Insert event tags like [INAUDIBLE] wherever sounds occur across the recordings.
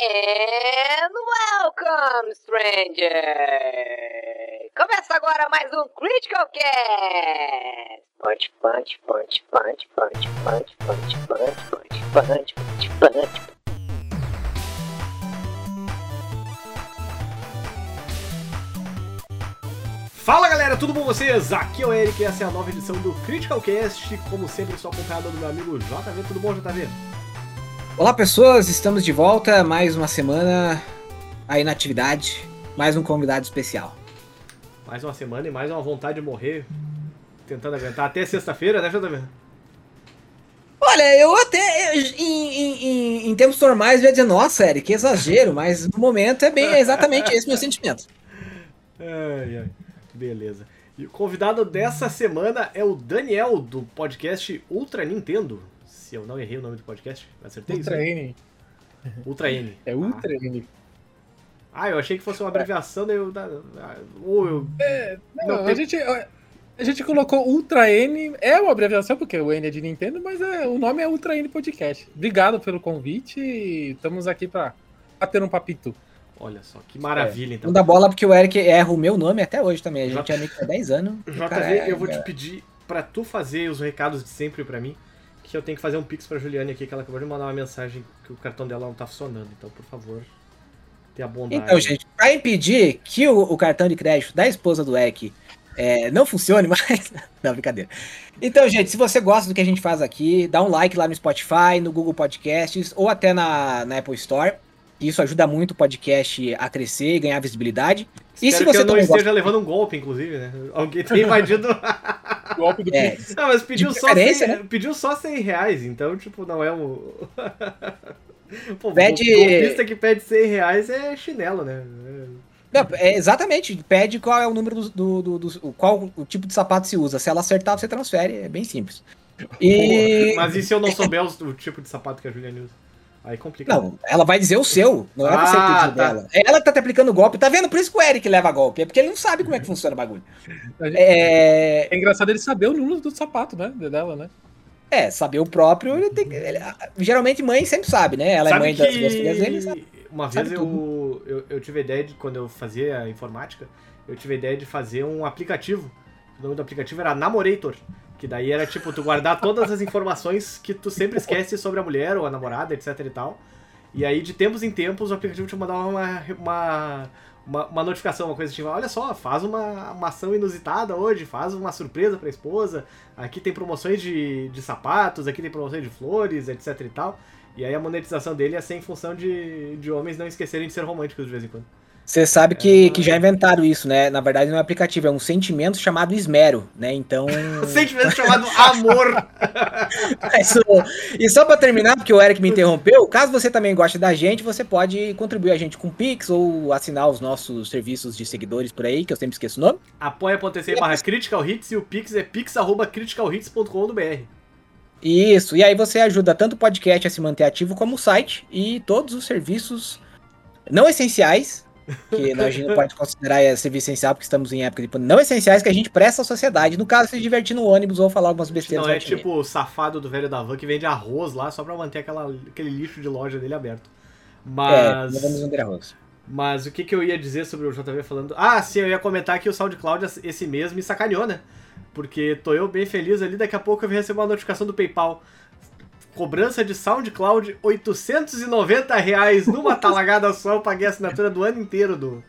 And welcome, stranger! Começa agora mais um Critical Cast! Punch, punch, punch, punch, punch, punch, punch, punch, punch, punch, punch. Fala galera, tudo bom com vocês? Aqui é o Eric e essa é a nova edição do Critical Cast. Como sempre, sou acompanhado do meu amigo JV. Tudo bom, JV? Olá pessoas, estamos de volta, mais uma semana aí na atividade, mais um convidado especial. Mais uma semana e mais uma vontade de morrer, tentando aguentar até sexta-feira, né, JV? Olha, eu até, em, em, em, em tempos normais, eu ia dizer, nossa, Eric, que exagero, mas no momento é bem é exatamente esse meu sentimento. Ai, ai, beleza. E o convidado dessa semana é o Daniel, do podcast Ultra Nintendo se eu não errei o nome do podcast. Acertei Ultra isso? N. Ultra N. É Ultra ah. N. Ah, eu achei que fosse uma abreviação, daí eu. Ou eu. É, não, não a, gente, a gente colocou Ultra N, é uma abreviação, porque o N é de Nintendo, mas é, o nome é Ultra N Podcast. Obrigado pelo convite e estamos aqui para bater um papito. Olha só, que maravilha, é. então. Não dá bola porque o Eric erra o meu nome até hoje também. A gente J... é amigo há 10 anos. [LAUGHS] JV, eu vou te pedir para tu fazer os recados de sempre para mim que eu tenho que fazer um pix pra Juliane aqui, que ela acabou de mandar uma mensagem que o cartão dela não tá funcionando. Então, por favor, tenha bondade. Então, gente, pra impedir que o, o cartão de crédito da esposa do Eck é, não funcione mais. [LAUGHS] não, brincadeira. Então, gente, se você gosta do que a gente faz aqui, dá um like lá no Spotify, no Google Podcasts ou até na, na Apple Store. Isso ajuda muito o podcast a crescer e ganhar visibilidade. Espero e se você que eu não esteja gosta... levando um golpe, inclusive, né? Alguém tem invadido. [LAUGHS] golpe do é. Não, mas pediu só, 100, né? pediu só 100 reais, então, tipo, não é um. [LAUGHS] Pô, pede... golpista que pede 100 reais é chinelo, né? Não, é exatamente, pede qual é o número do, do, do, do, qual o tipo de sapato se usa. Se ela acertar, você transfere, é bem simples. E... Mas e se eu não souber o, o tipo de sapato que a Juliana usa? Aí complica. Não, ela vai dizer o seu, não é você ah, que tá. dela. Ela tá te aplicando golpe, tá vendo? Por isso que o Eric leva golpe, é porque ele não sabe como é que funciona o bagulho. É, é engraçado ele saber o número do sapato, né? Dela, né? É, saber o próprio, ele tem ele, Geralmente mãe sempre sabe, né? Ela sabe é mãe das duas filhas dele, sabe. Uma vez eu, eu, eu, tive a ideia de, quando eu fazia a informática, eu tive a ideia de fazer um aplicativo. O nome do aplicativo era Namorator. Que daí era tipo, tu guardar todas as informações que tu sempre esquece sobre a mulher ou a namorada, etc e tal. E aí, de tempos em tempos, o aplicativo te mandava uma, uma, uma, uma notificação, uma coisa tipo, olha só, faz uma, uma ação inusitada hoje, faz uma surpresa pra esposa, aqui tem promoções de, de sapatos, aqui tem promoções de flores, etc e tal. E aí a monetização dele ia ser em função de, de homens não esquecerem de ser românticos de vez em quando. Você sabe que, que já inventaram isso, né? Na verdade, não é um aplicativo, é um sentimento chamado esmero, né? Então. [LAUGHS] sentimento chamado amor! [LAUGHS] Isso, e só para terminar, porque o Eric me interrompeu, caso você também goste da gente, você pode contribuir a gente com Pix ou assinar os nossos serviços de seguidores por aí, que eu sempre esqueço o nome. apoia.se barra Critical Hits e o Pix é pix.criticalhits.com.br. Isso, e aí você ajuda tanto o podcast a se manter ativo como o site e todos os serviços não essenciais que a gente não pode considerar serviço essencial, porque estamos em época de não essenciais que a gente presta à sociedade. No caso, se divertir no ônibus ou falar algumas besteiras. Não é tipo o safado do velho da van que vende arroz lá só pra manter aquela, aquele lixo de loja dele aberto. Mas. É, vamos vender arroz. Mas o que, que eu ia dizer sobre o JV falando? Ah, sim, eu ia comentar que o SoundCloud esse mês me sacaneou, né? Porque tô eu bem feliz ali, daqui a pouco eu vou receber uma notificação do PayPal. Cobrança de SoundCloud, 890 reais numa talagada só. Eu paguei a assinatura do ano inteiro do,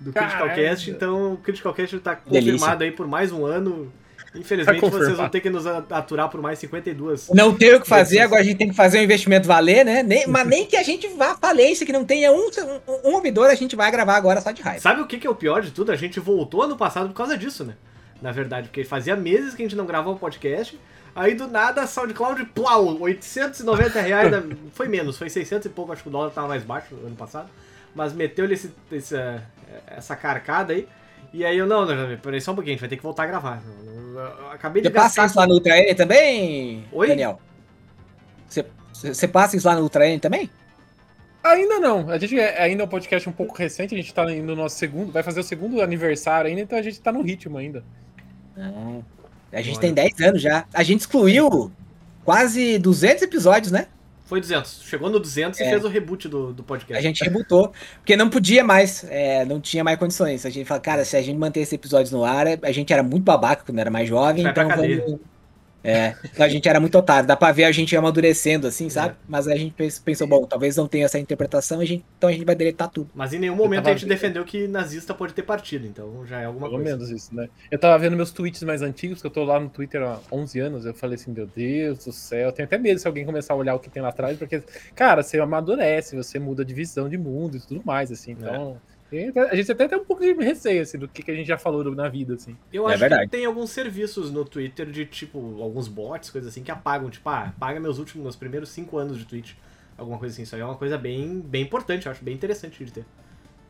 do Critical Cast. Então o Critical Cast tá confirmado Delícia. aí por mais um ano. Infelizmente tá vocês vão ter que nos aturar por mais 52. Não tem o que fazer, agora a gente tem que fazer o um investimento valer, né? Nem, mas nem que a gente vá à falência, que não tenha um, um, um ouvidor, a gente vai gravar agora só de raiva. Sabe o que, que é o pior de tudo? A gente voltou ano passado por causa disso, né? Na verdade, porque fazia meses que a gente não gravava um podcast. Aí do nada, SoundCloud, plau, 890 reais, [LAUGHS] foi menos, foi 600 e pouco, acho que o dólar tava mais baixo no ano passado. Mas meteu-lhe esse, esse, essa carcada aí. E aí eu, não, não, peraí só um pouquinho, a gente vai ter que voltar a gravar. Eu acabei de Você passa isso lá no Ultra N também, Oi? Daniel? Você, você passa isso lá no Ultra N também? Ainda não. A gente é ainda é um podcast um pouco recente, a gente tá no nosso segundo, vai fazer o segundo aniversário ainda, então a gente tá no ritmo ainda. Ah. A gente Olha. tem 10 anos já. A gente excluiu quase 200 episódios, né? Foi 200. Chegou no 200 é. e fez o reboot do, do podcast. A gente rebootou, porque não podia mais, é, não tinha mais condições. A gente fala, cara, se a gente manter esses episódios no ar, a gente era muito babaca quando era mais jovem, então vamos, é, a gente era muito otário, dá pra ver a gente amadurecendo, assim, sabe? É. Mas a gente pensou, bom, talvez não tenha essa interpretação, a gente, então a gente vai deletar tudo. Mas em nenhum momento a gente defendeu que nazista pode ter partido, então já é alguma Pelo coisa. menos isso, né? Eu tava vendo meus tweets mais antigos, que eu tô lá no Twitter há 11 anos, eu falei assim, meu Deus do céu, eu tenho até medo se alguém começar a olhar o que tem lá atrás, porque, cara, você amadurece, você muda de visão de mundo e tudo mais, assim, então... É. A gente até tem um pouco de receio, assim, do que, a gente já falou na vida, assim. Eu é acho verdade. que tem alguns serviços no Twitter de, tipo, alguns bots, coisas assim, que apagam, tipo, ah, paga meus últimos, meus primeiros cinco anos de Twitch. Alguma coisa assim. Isso aí é uma coisa bem, bem importante, eu acho bem interessante de ter.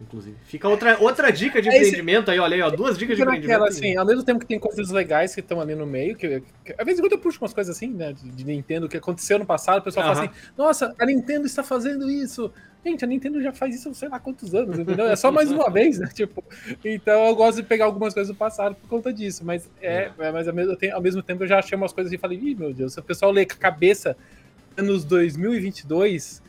Inclusive. Fica outra, outra dica de é empreendimento aí, olha aí, ó. Duas dicas de empreendimento. assim, ao mesmo tempo que tem coisas legais que estão ali no meio, que, que às vezes quando eu puxo umas coisas assim, né, de, de Nintendo, que aconteceu no passado, o pessoal fala assim, nossa, a Nintendo está fazendo isso. Gente, a Nintendo já faz isso sei lá quantos anos, entendeu? É só mais uma vez, né? [LAUGHS] Tipo, então eu gosto de pegar algumas coisas do passado por conta disso, mas é, é. mas ao mesmo, tempo, ao mesmo tempo eu já achei umas coisas e falei, ih, meu Deus, se o pessoal lê com a cabeça anos 2022,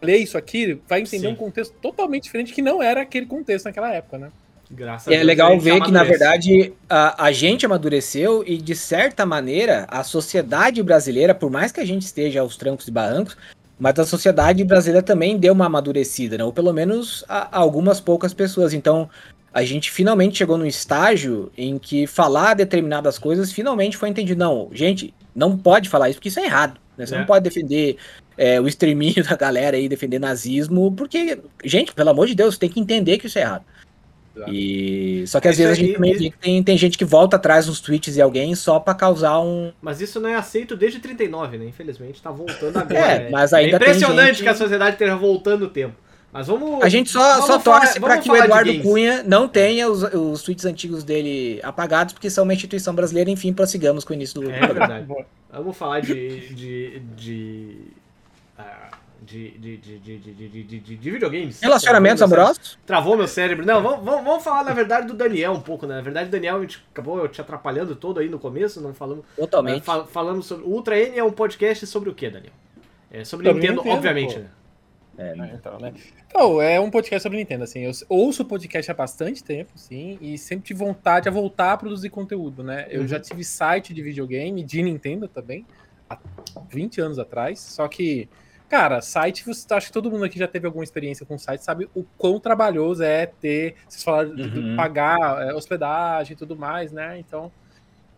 lê isso aqui, vai entender Sim. um contexto totalmente diferente que não era aquele contexto naquela época, né? Graças é legal ver que, na verdade, a, a gente amadureceu e, de certa maneira, a sociedade brasileira, por mais que a gente esteja aos trancos e barrancos, mas a sociedade brasileira também deu uma amadurecida, né? Ou pelo menos a, a algumas poucas pessoas. Então, a gente finalmente chegou num estágio em que falar determinadas coisas finalmente foi entendido. Não, gente, não pode falar isso porque isso é errado. Né? Você é. não pode defender é, o extermínio [LAUGHS] da galera aí, defender nazismo, porque, gente, pelo amor de Deus, tem que entender que isso é errado. E... Só que às isso vezes a gente também vê que tem, tem gente que volta atrás nos tweets de alguém só pra causar um. Mas isso não é aceito desde 39, né? Infelizmente, tá voltando [LAUGHS] agora. É, mas ainda é impressionante gente... que a sociedade esteja voltando o tempo. Mas vamos. A gente só, só torce para que o Eduardo Cunha não tenha os, os tweets antigos dele apagados, porque são uma instituição brasileira. Enfim, prossigamos com o início do. É verdade. [LAUGHS] vamos falar de. de, de de, de, de, de, de, de, de, videogames. Relacionamentos amorosos? Travou meu cérebro. Não, vamos, vamos, vamos falar, na verdade, do Daniel um pouco, né? Na verdade, o Daniel, a gente acabou te atrapalhando todo aí no começo, não falamos. Totalmente. Uh, fal falamos sobre. O Ultra N é um podcast sobre o que, Daniel? É sobre, sobre Nintendo, Nintendo, obviamente, pô. né? É, né? então, né? Então, é um podcast sobre Nintendo, assim. Eu ouço podcast há bastante tempo, sim, e sempre tive vontade a voltar a produzir conteúdo, né? Eu uhum. já tive site de videogame, de Nintendo também, há 20 anos atrás, só que Cara, site, você acha que todo mundo aqui já teve alguma experiência com site, sabe o quão trabalhoso é ter, vocês falaram uhum. de pagar é, hospedagem e tudo mais, né? Então,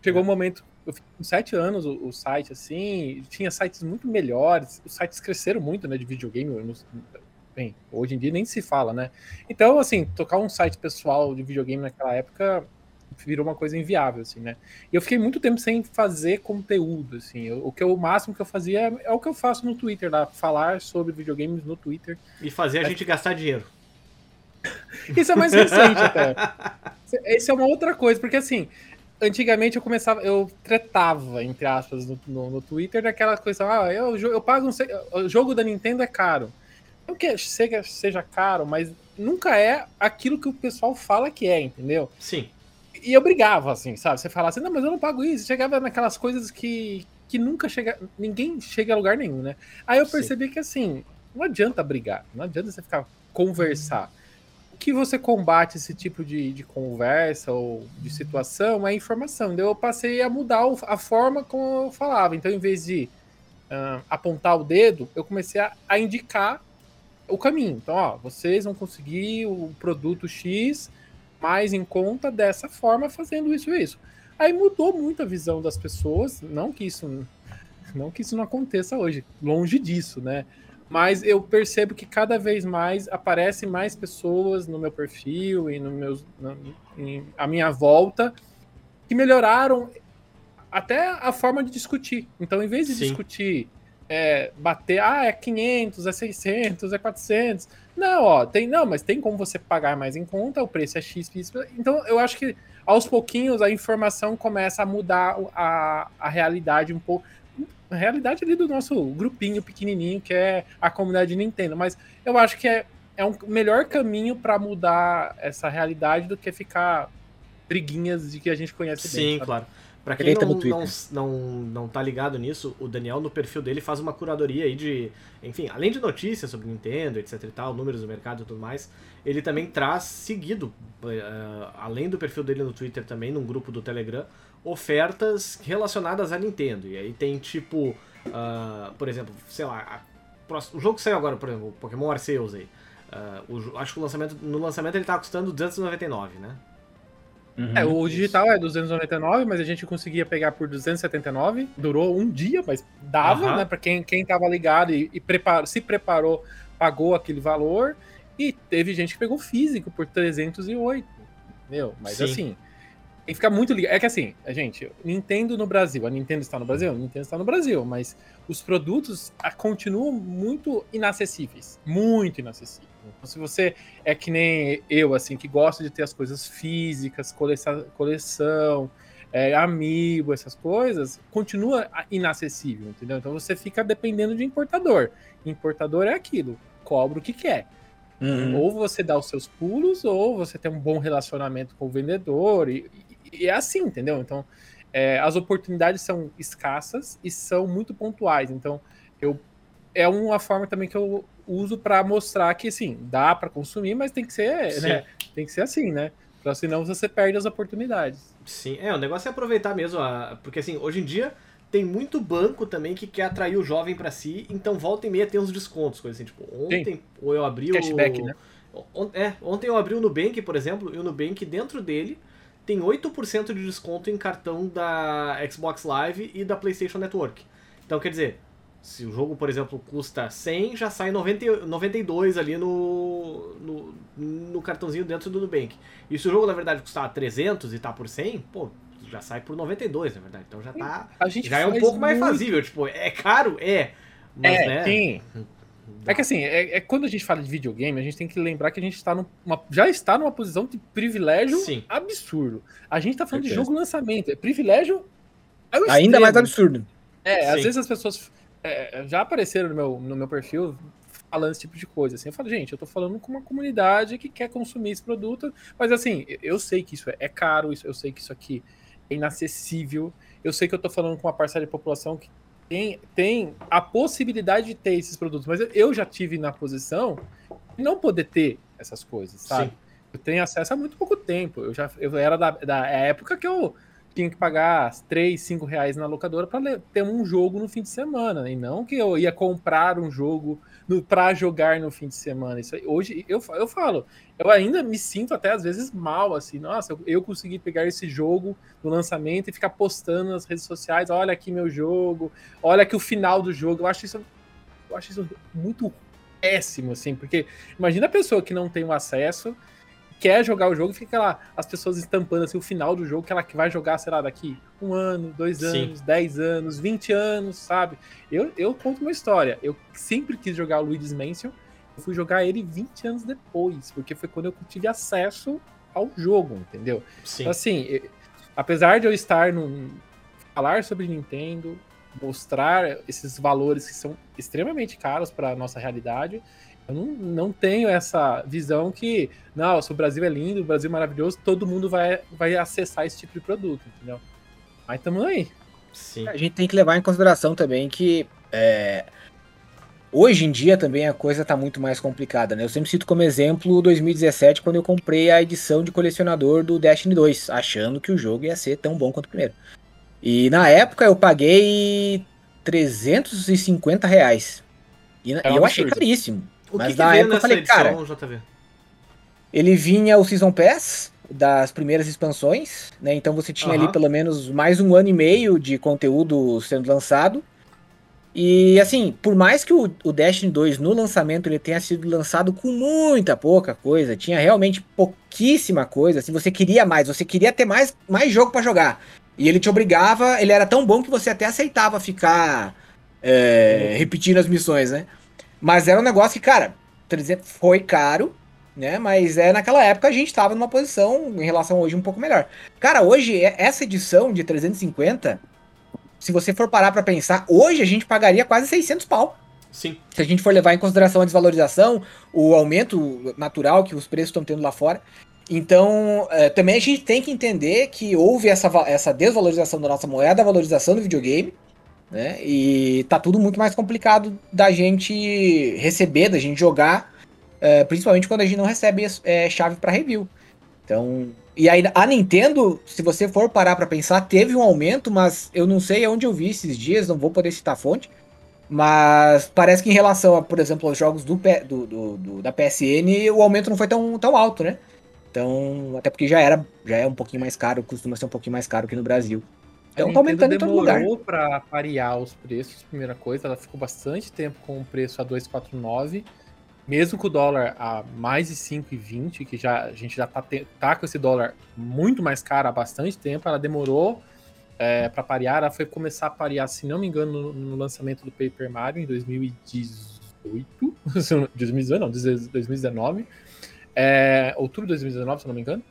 chegou o é. um momento, eu fiz com sete anos o, o, site, assim, tinha sites muito melhores, os sites cresceram muito, né, de videogame, bem, hoje em dia nem se fala, né? Então, assim, tocar um site pessoal de videogame naquela época virou uma coisa inviável, assim, né? E eu fiquei muito tempo sem fazer conteúdo, assim. Eu, o que eu, o máximo que eu fazia é, é, o que eu faço no Twitter, lá, falar sobre videogames no Twitter. E fazer a gente gastar dinheiro. [LAUGHS] Isso é mais recente até. Isso é uma outra coisa, porque assim, antigamente eu começava, eu tretava, entre aspas, no, no, no Twitter daquela coisa, ah, eu, eu pago um, o jogo da Nintendo é caro. Não que seja, seja caro, mas nunca é aquilo que o pessoal fala que é, entendeu? Sim e eu brigava, assim, sabe? Você falava assim, não, mas eu não pago isso. Chegava naquelas coisas que, que nunca chega. Ninguém chega a lugar nenhum, né? Aí eu percebi Sim. que assim, não adianta brigar, não adianta você ficar conversar. O que você combate esse tipo de, de conversa ou de situação é informação. Então eu passei a mudar a forma como eu falava. Então, em vez de uh, apontar o dedo, eu comecei a, a indicar o caminho. Então, ó, vocês vão conseguir o produto X mais em conta dessa forma, fazendo isso e isso. Aí mudou muito a visão das pessoas, não que isso não que isso não aconteça hoje, longe disso, né? Mas eu percebo que cada vez mais aparecem mais pessoas no meu perfil e no meus, na, em, à minha volta que melhoraram até a forma de discutir. Então, em vez de Sim. discutir, é, bater, ah, é 500, é 600, é 400, não, ó, tem, não, mas tem como você pagar mais em conta, o preço é X, X. Então, eu acho que aos pouquinhos a informação começa a mudar a, a realidade um pouco. A realidade ali do nosso grupinho pequenininho, que é a comunidade Nintendo. Mas eu acho que é, é um melhor caminho para mudar essa realidade do que ficar briguinhas de que a gente conhece Sim, bem, claro. Pra quem não, não, não, não tá ligado nisso, o Daniel no perfil dele faz uma curadoria aí de, enfim, além de notícias sobre Nintendo, etc e tal, números do mercado e tudo mais, ele também traz seguido, uh, além do perfil dele no Twitter também, num grupo do Telegram, ofertas relacionadas a Nintendo. E aí tem tipo, uh, por exemplo, sei lá, o jogo que saiu agora, por exemplo, o Pokémon Arceus aí. Uh, o, acho que o lançamento, no lançamento ele tá custando 299, né? Uhum. É, o digital é 299, mas a gente conseguia pegar por 279. Durou um dia, mas dava, uhum. né? Pra quem, quem tava ligado e, e preparou, se preparou, pagou aquele valor. E teve gente que pegou físico por 308. Meu, mas Sim. assim. Tem que ficar muito ligado. É que assim, a gente, Nintendo no Brasil. A Nintendo está no Brasil? A Nintendo está no Brasil, mas os produtos ah, continuam muito inacessíveis. Muito inacessíveis. Então, se você é que nem eu, assim, que gosta de ter as coisas físicas, coleção, coleção é, amigo, essas coisas, continua inacessível, entendeu? Então você fica dependendo de importador. Importador é aquilo, cobra o que quer. Uhum. Ou você dá os seus pulos, ou você tem um bom relacionamento com o vendedor, e, e é assim, entendeu? Então, é, as oportunidades são escassas e são muito pontuais. Então, eu é uma forma também que eu uso para mostrar que, assim, dá para consumir, mas tem que ser, né? Tem que ser assim, né? Porque senão você perde as oportunidades. Sim, é, o negócio é aproveitar mesmo, a... porque assim, hoje em dia tem muito banco também que quer atrair o jovem para si, então volta e meia tem uns descontos, coisa assim, tipo, ontem ou eu abri Cashback, o... né? É, ontem eu abri o Nubank, por exemplo, e o Nubank dentro dele tem 8% de desconto em cartão da Xbox Live e da PlayStation Network. Então, quer dizer, se o jogo, por exemplo, custa 100, já sai 90, 92 ali no, no, no cartãozinho dentro do Nubank. E se o jogo, na verdade, custar 300 e tá por 100, pô, já sai por 92, na verdade. Então já tá. já é um pouco muito... mais fazível. Tipo, é caro? É. Mas, é, né? Sim. [LAUGHS] É que assim, é, é, quando a gente fala de videogame, a gente tem que lembrar que a gente está numa, já está numa posição de privilégio sim. absurdo. A gente está falando de jogo lançamento. É privilégio. É Ainda mais absurdo. É, sim. às vezes as pessoas é, já apareceram no meu, no meu perfil falando esse tipo de coisa. Assim, eu falo, gente, eu tô falando com uma comunidade que quer consumir esse produto, mas assim, eu sei que isso é caro, eu sei que isso aqui é inacessível, eu sei que eu tô falando com uma parcela de população que tem, tem a possibilidade de ter esses produtos, mas eu já tive na posição de não poder ter essas coisas, sabe? Sim. Eu tenho acesso há muito pouco tempo. Eu já eu era da, da época que eu tinha que pagar 3, 5 reais na locadora para ter um jogo no fim de semana, e não que eu ia comprar um jogo para jogar no fim de semana. Isso aí, hoje eu, eu falo, eu ainda me sinto até às vezes mal, assim, nossa, eu, eu consegui pegar esse jogo no lançamento e ficar postando nas redes sociais, olha aqui meu jogo, olha aqui o final do jogo. Eu acho isso, eu acho isso muito péssimo, assim, porque imagina a pessoa que não tem o acesso quer jogar o jogo, fica lá as pessoas estampando assim o final do jogo que ela que vai jogar, sei lá, daqui um ano, dois anos, Sim. dez anos, vinte anos, sabe? Eu, eu conto uma história. Eu sempre quis jogar o Luigi's Mansion, eu fui jogar ele 20 anos depois, porque foi quando eu tive acesso ao jogo, entendeu? Sim. Então, assim, apesar de eu estar no falar sobre Nintendo, mostrar esses valores que são extremamente caros para nossa realidade, eu não, não tenho essa visão que, não, se o Brasil é lindo, o Brasil é maravilhoso, todo mundo vai, vai acessar esse tipo de produto, entendeu? Mas estamos aí. Sim. A gente tem que levar em consideração também que é, hoje em dia também a coisa está muito mais complicada, né? Eu sempre cito como exemplo 2017, quando eu comprei a edição de colecionador do Destiny 2, achando que o jogo ia ser tão bom quanto o primeiro. E na época eu paguei 350 reais. E, é eu achei caríssimo. O Mas que, que veio nessa falei, edição, cara, JV? Ele vinha o Season Pass das primeiras expansões, né? Então você tinha uhum. ali pelo menos mais um ano e meio de conteúdo sendo lançado. E assim, por mais que o, o Destiny 2 no lançamento ele tenha sido lançado com muita pouca coisa, tinha realmente pouquíssima coisa. Se assim, você queria mais, você queria ter mais, mais jogo para jogar. E ele te obrigava, ele era tão bom que você até aceitava ficar é, repetindo as missões, né? Mas era um negócio que, cara, foi caro, né? Mas é naquela época a gente estava numa posição em relação a hoje um pouco melhor. Cara, hoje essa edição de 350, se você for parar para pensar, hoje a gente pagaria quase 600 pau. Sim. Se a gente for levar em consideração a desvalorização, o aumento natural que os preços estão tendo lá fora. Então, é, também a gente tem que entender que houve essa, essa desvalorização da nossa moeda, a valorização do videogame, né? E tá tudo muito mais complicado da gente receber, da gente jogar, é, principalmente quando a gente não recebe é, chave para review. Então, e aí a Nintendo, se você for parar para pensar, teve um aumento, mas eu não sei onde eu vi esses dias, não vou poder citar a fonte. Mas parece que em relação, a, por exemplo, aos jogos do, do, do, do, da PSN, o aumento não foi tão, tão alto, né? Então, até porque já era, já é um pouquinho mais caro, costuma ser um pouquinho mais caro aqui no Brasil. Então tá aumentando em todo lugar. demorou para parear os preços, primeira coisa, ela ficou bastante tempo com o preço a 2,49, mesmo com o dólar a mais de 5,20, que já a gente já tá, tá com esse dólar muito mais caro há bastante tempo, ela demorou é, para parear, ela foi começar a parear, se não me engano, no, no lançamento do Paper Mario em 2018, 2018 [LAUGHS] não, 2019, é, outubro de 2019, se não me engano,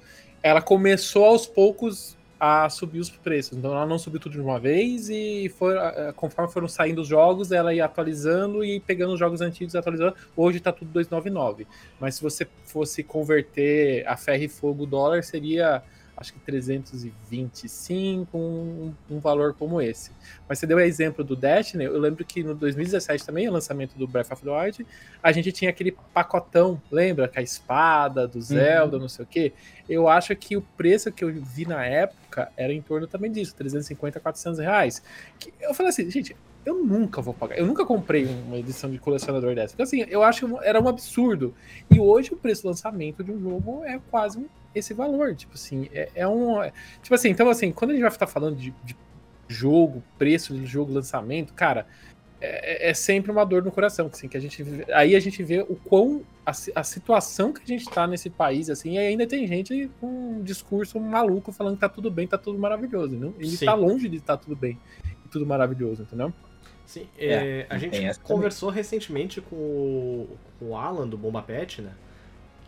ela começou aos poucos a subir os preços. Então ela não subiu tudo de uma vez e foi, conforme foram saindo os jogos, ela ia atualizando e pegando os jogos antigos e atualizando. Hoje tá tudo 299. Mas se você fosse converter a ferro e fogo dólar, seria acho que 325, um, um valor como esse. Mas você deu o exemplo do Destiny, eu lembro que no 2017 também, o lançamento do Breath of the Wild, a gente tinha aquele pacotão, lembra? Com a espada, do uhum. Zelda, uhum. não sei o quê. Eu acho que o preço que eu vi na época era em torno também disso, 350, 400 reais. Eu falei assim, gente, eu nunca vou pagar. Eu nunca comprei uma edição de colecionador dessa. Porque assim, eu acho que era um absurdo. E hoje o preço do lançamento de um jogo é quase esse valor. Tipo assim, é, é um. É, tipo assim, então assim, quando a gente vai estar falando de, de jogo, preço de jogo, lançamento, cara, é, é, sempre uma dor no coração, assim, que a gente aí a gente vê o quão a, a, situação que a gente tá nesse país, assim, e ainda tem gente com um discurso maluco falando que tá tudo bem, tá tudo maravilhoso, não? Ele Sim. tá longe de estar tá tudo bem e tudo maravilhoso, entendeu? Sim, é, é a gente conversou também. recentemente com o, com o Alan do Bomba Pet, né?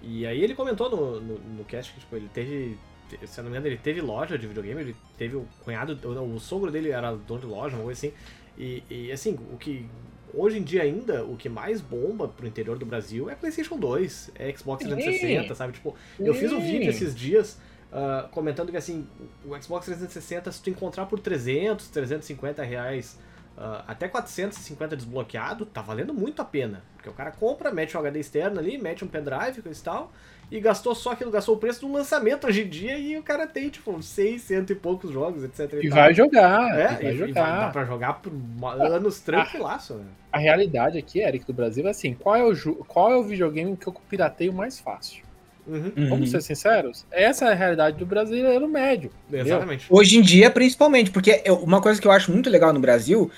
E aí ele comentou no, no, no cast que tipo, ele teve. Se eu não me engano, ele teve loja de videogame, ele teve o cunhado, o, o sogro dele era dono de loja, uma coisa assim. E, e, assim, o que. Hoje em dia ainda, o que mais bomba pro interior do Brasil é Playstation 2, é Xbox 360, sabe? Tipo, eu fiz um vídeo esses dias uh, comentando que assim, o Xbox 360, se tu encontrar por 300, 350 reais Uh, até 450 desbloqueado, tá valendo muito a pena. Porque o cara compra, mete um HD externo ali, mete um pendrive e tal, e gastou só aquilo, gastou o preço do lançamento hoje em dia, e o cara tem, tipo, 600 e poucos jogos, etc. E, e vai jogar. É, vai e, jogar. E vai, dá pra jogar por anos tranquilaço, né? A realidade aqui, Eric, do Brasil é assim: qual é o, qual é o videogame que eu pirateio mais fácil? Uhum. Vamos ser sinceros? Essa é a realidade do brasileiro médio. Exatamente. Hoje em dia, principalmente, porque uma coisa que eu acho muito legal no Brasil,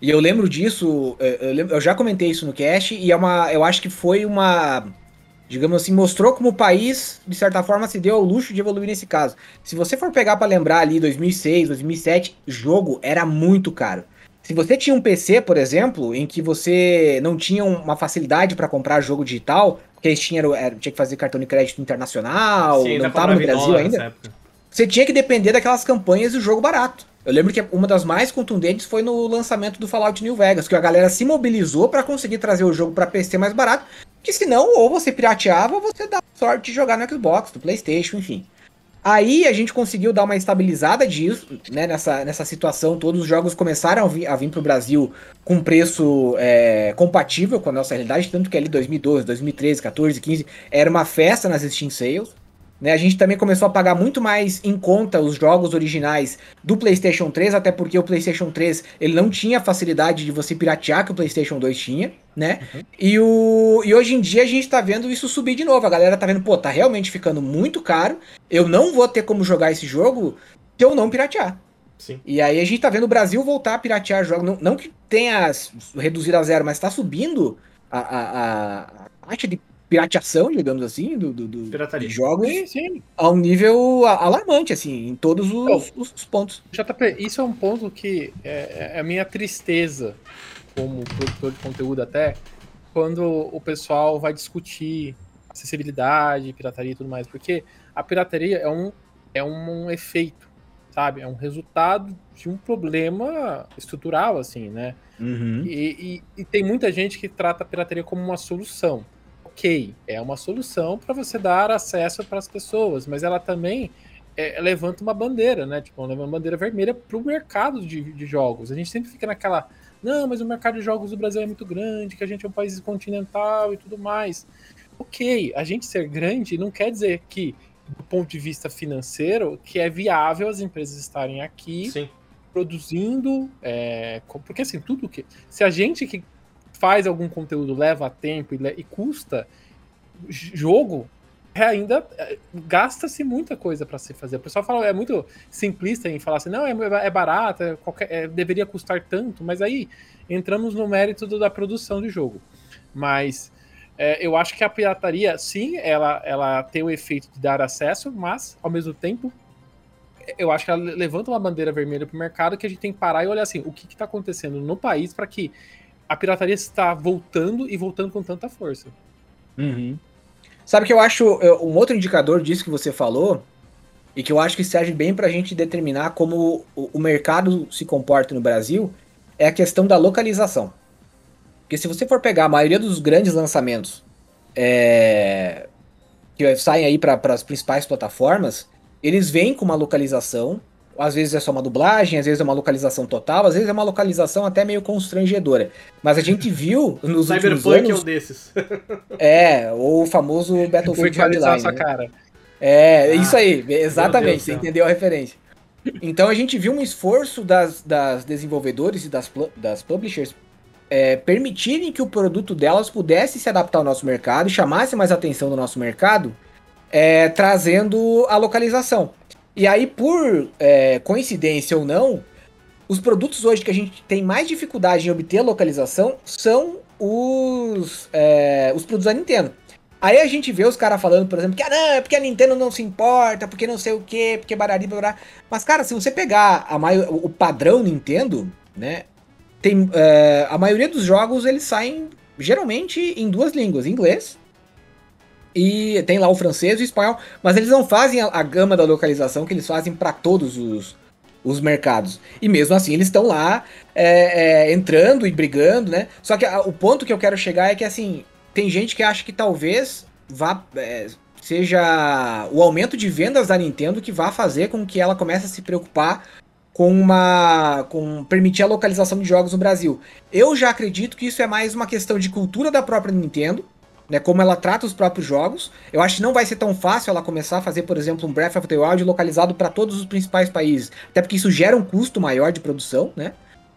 e eu lembro disso, eu, já comentei isso no cast, e é uma. Eu acho que foi uma. Digamos assim, mostrou como o país, de certa forma, se deu ao luxo de evoluir nesse caso. Se você for pegar para lembrar ali 2006, 2007, jogo era muito caro. Se você tinha um PC, por exemplo, em que você não tinha uma facilidade para comprar jogo digital, porque eles tinham, era, tinha que fazer cartão de crédito internacional, Sim, não estava no Brasil ainda. Você tinha que depender daquelas campanhas do jogo barato. Eu lembro que uma das mais contundentes foi no lançamento do Fallout New Vegas, que a galera se mobilizou para conseguir trazer o jogo para PC mais barato, que senão ou você pirateava ou você dava sorte de jogar no Xbox, no PlayStation, enfim. Aí a gente conseguiu dar uma estabilizada disso, né, nessa, nessa situação. Todos os jogos começaram a vir, a vir para o Brasil com preço é, compatível com a nossa realidade, tanto que ali 2012, 2013, 14, 15 era uma festa nas Steam Sales. Né, a gente também começou a pagar muito mais em conta os jogos originais do PlayStation 3, até porque o PlayStation 3 ele não tinha a facilidade de você piratear que o PlayStation 2 tinha, né? Uhum. E, o, e hoje em dia a gente tá vendo isso subir de novo. A galera tá vendo, pô, tá realmente ficando muito caro. Eu não vou ter como jogar esse jogo se eu não piratear. Sim. E aí a gente tá vendo o Brasil voltar a piratear jogos. Não, não que tenha reduzido a zero, mas tá subindo a, a, a taxa de pirateação, digamos assim, do, do, do de jogos sim, sim. a um nível alarmante, assim, em todos os, os, os pontos. JP, isso é um ponto que é, é, a minha tristeza como produtor de conteúdo até, quando o pessoal vai discutir acessibilidade, pirataria e tudo mais, porque a pirataria é um, é um efeito, sabe? É um resultado de um problema estrutural, assim, né? Uhum. E, e, e, tem muita gente que trata a pirataria como uma solução ok, é uma solução para você dar acesso para as pessoas, mas ela também é, levanta uma bandeira, né? Tipo, uma bandeira vermelha para o mercado de, de jogos. A gente sempre fica naquela, não, mas o mercado de jogos do Brasil é muito grande, que a gente é um país continental e tudo mais. Ok, a gente ser grande não quer dizer que, do ponto de vista financeiro, que é viável as empresas estarem aqui Sim. produzindo, é, porque assim, tudo que. Se a gente que faz algum conteúdo leva tempo e, le- e custa, jogo é ainda é, gasta-se muita coisa para se fazer. O pessoal fala, é muito simplista em falar assim, não, é, é barato, é qualquer- deveria custar tanto, mas aí entramos no mérito do- da produção de jogo. Mas é, eu acho que a pirataria, sim, ela, ela tem o efeito de dar acesso, mas ao mesmo tempo eu acho que ela levanta uma bandeira vermelha para o mercado que a gente tem que parar e olhar assim, o que está acontecendo no país para que a pirataria está voltando e voltando com tanta força. Uhum. Sabe que eu acho um outro indicador disso que você falou e que eu acho que serve bem para a gente determinar como o, o mercado se comporta no Brasil é a questão da localização. Porque se você for pegar a maioria dos grandes lançamentos é, que saem aí para as principais plataformas, eles vêm com uma localização. Às vezes é só uma dublagem, às vezes é uma localização total, às vezes é uma localização até meio constrangedora. Mas a gente viu [LAUGHS] nos últimos Cyberpunk é anos... um desses. [LAUGHS] É, ou o famoso Foi Battlefield Hardline. sua né? cara. É, Ah, isso aí, exatamente, você entendeu a referência. Então a gente viu um esforço das, das desenvolvedores e das, das publishers é, permitirem que o produto delas pudesse se adaptar ao nosso mercado e chamasse mais atenção do nosso mercado, é, trazendo a localização. E aí, por é, coincidência ou não, os produtos hoje que a gente tem mais dificuldade em obter localização são os, é, os produtos da Nintendo. Aí a gente vê os caras falando, por exemplo, que ah, não, é porque a Nintendo não se importa, porque não sei o que, porque barari, barará. Mas, cara, se você pegar a mai- o padrão Nintendo, né? Tem, é, a maioria dos jogos eles saem geralmente em duas línguas, inglês e tem lá o francês e o espanhol, mas eles não fazem a, a gama da localização que eles fazem para todos os, os mercados. E mesmo assim eles estão lá é, é, entrando e brigando, né? Só que a- o ponto que eu quero chegar é que assim tem gente que acha que talvez vá é, seja o aumento de vendas da Nintendo que vá fazer com que ela comece a se preocupar com uma com permitir a localização de jogos no Brasil. Eu já acredito que isso é mais uma questão de cultura da própria Nintendo, né, como ela trata os próprios jogos. Eu acho que não vai ser tão fácil ela começar a fazer, por exemplo, um Breath of the Wild localizado para todos os principais países, até porque isso gera um custo maior de produção, né?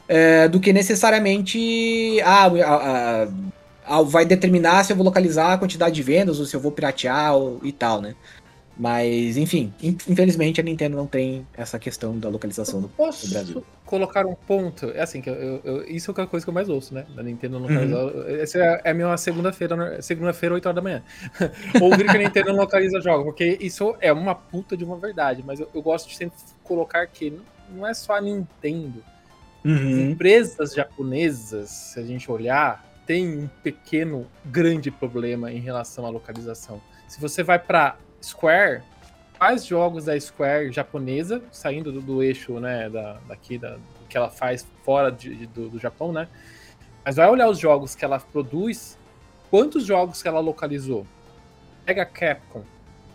é, do que necessariamente ah, vai determinar se eu vou localizar a quantidade de vendas ou se eu vou piratear ou- e tal, né? Mas, enfim, in- infelizmente a Nintendo não tem essa questão da localização do, do Posso Brasil. colocar um ponto? É assim, que eu, eu- isso é a coisa que eu mais ouço, né? Da Nintendo não Uhum. localizar. Essa é, é a minha segunda-feira, né? segunda-feira, 8 horas da manhã. [LAUGHS] Ouvir que a Nintendo não localiza jogos, porque isso é uma puta de uma verdade, mas eu, eu gosto de sempre colocar que não, não é só a Nintendo. Uhum. empresas japonesas, se a gente olhar, tem um pequeno, grande problema em relação à localização. Se você vai para Square, quais jogos da Square japonesa, saindo do, do eixo, né, da, daqui, da, que ela faz fora de- do, do Japão, né? Mas vai olhar os jogos que ela produz, quantos jogos que ela localizou? Pega Capcom,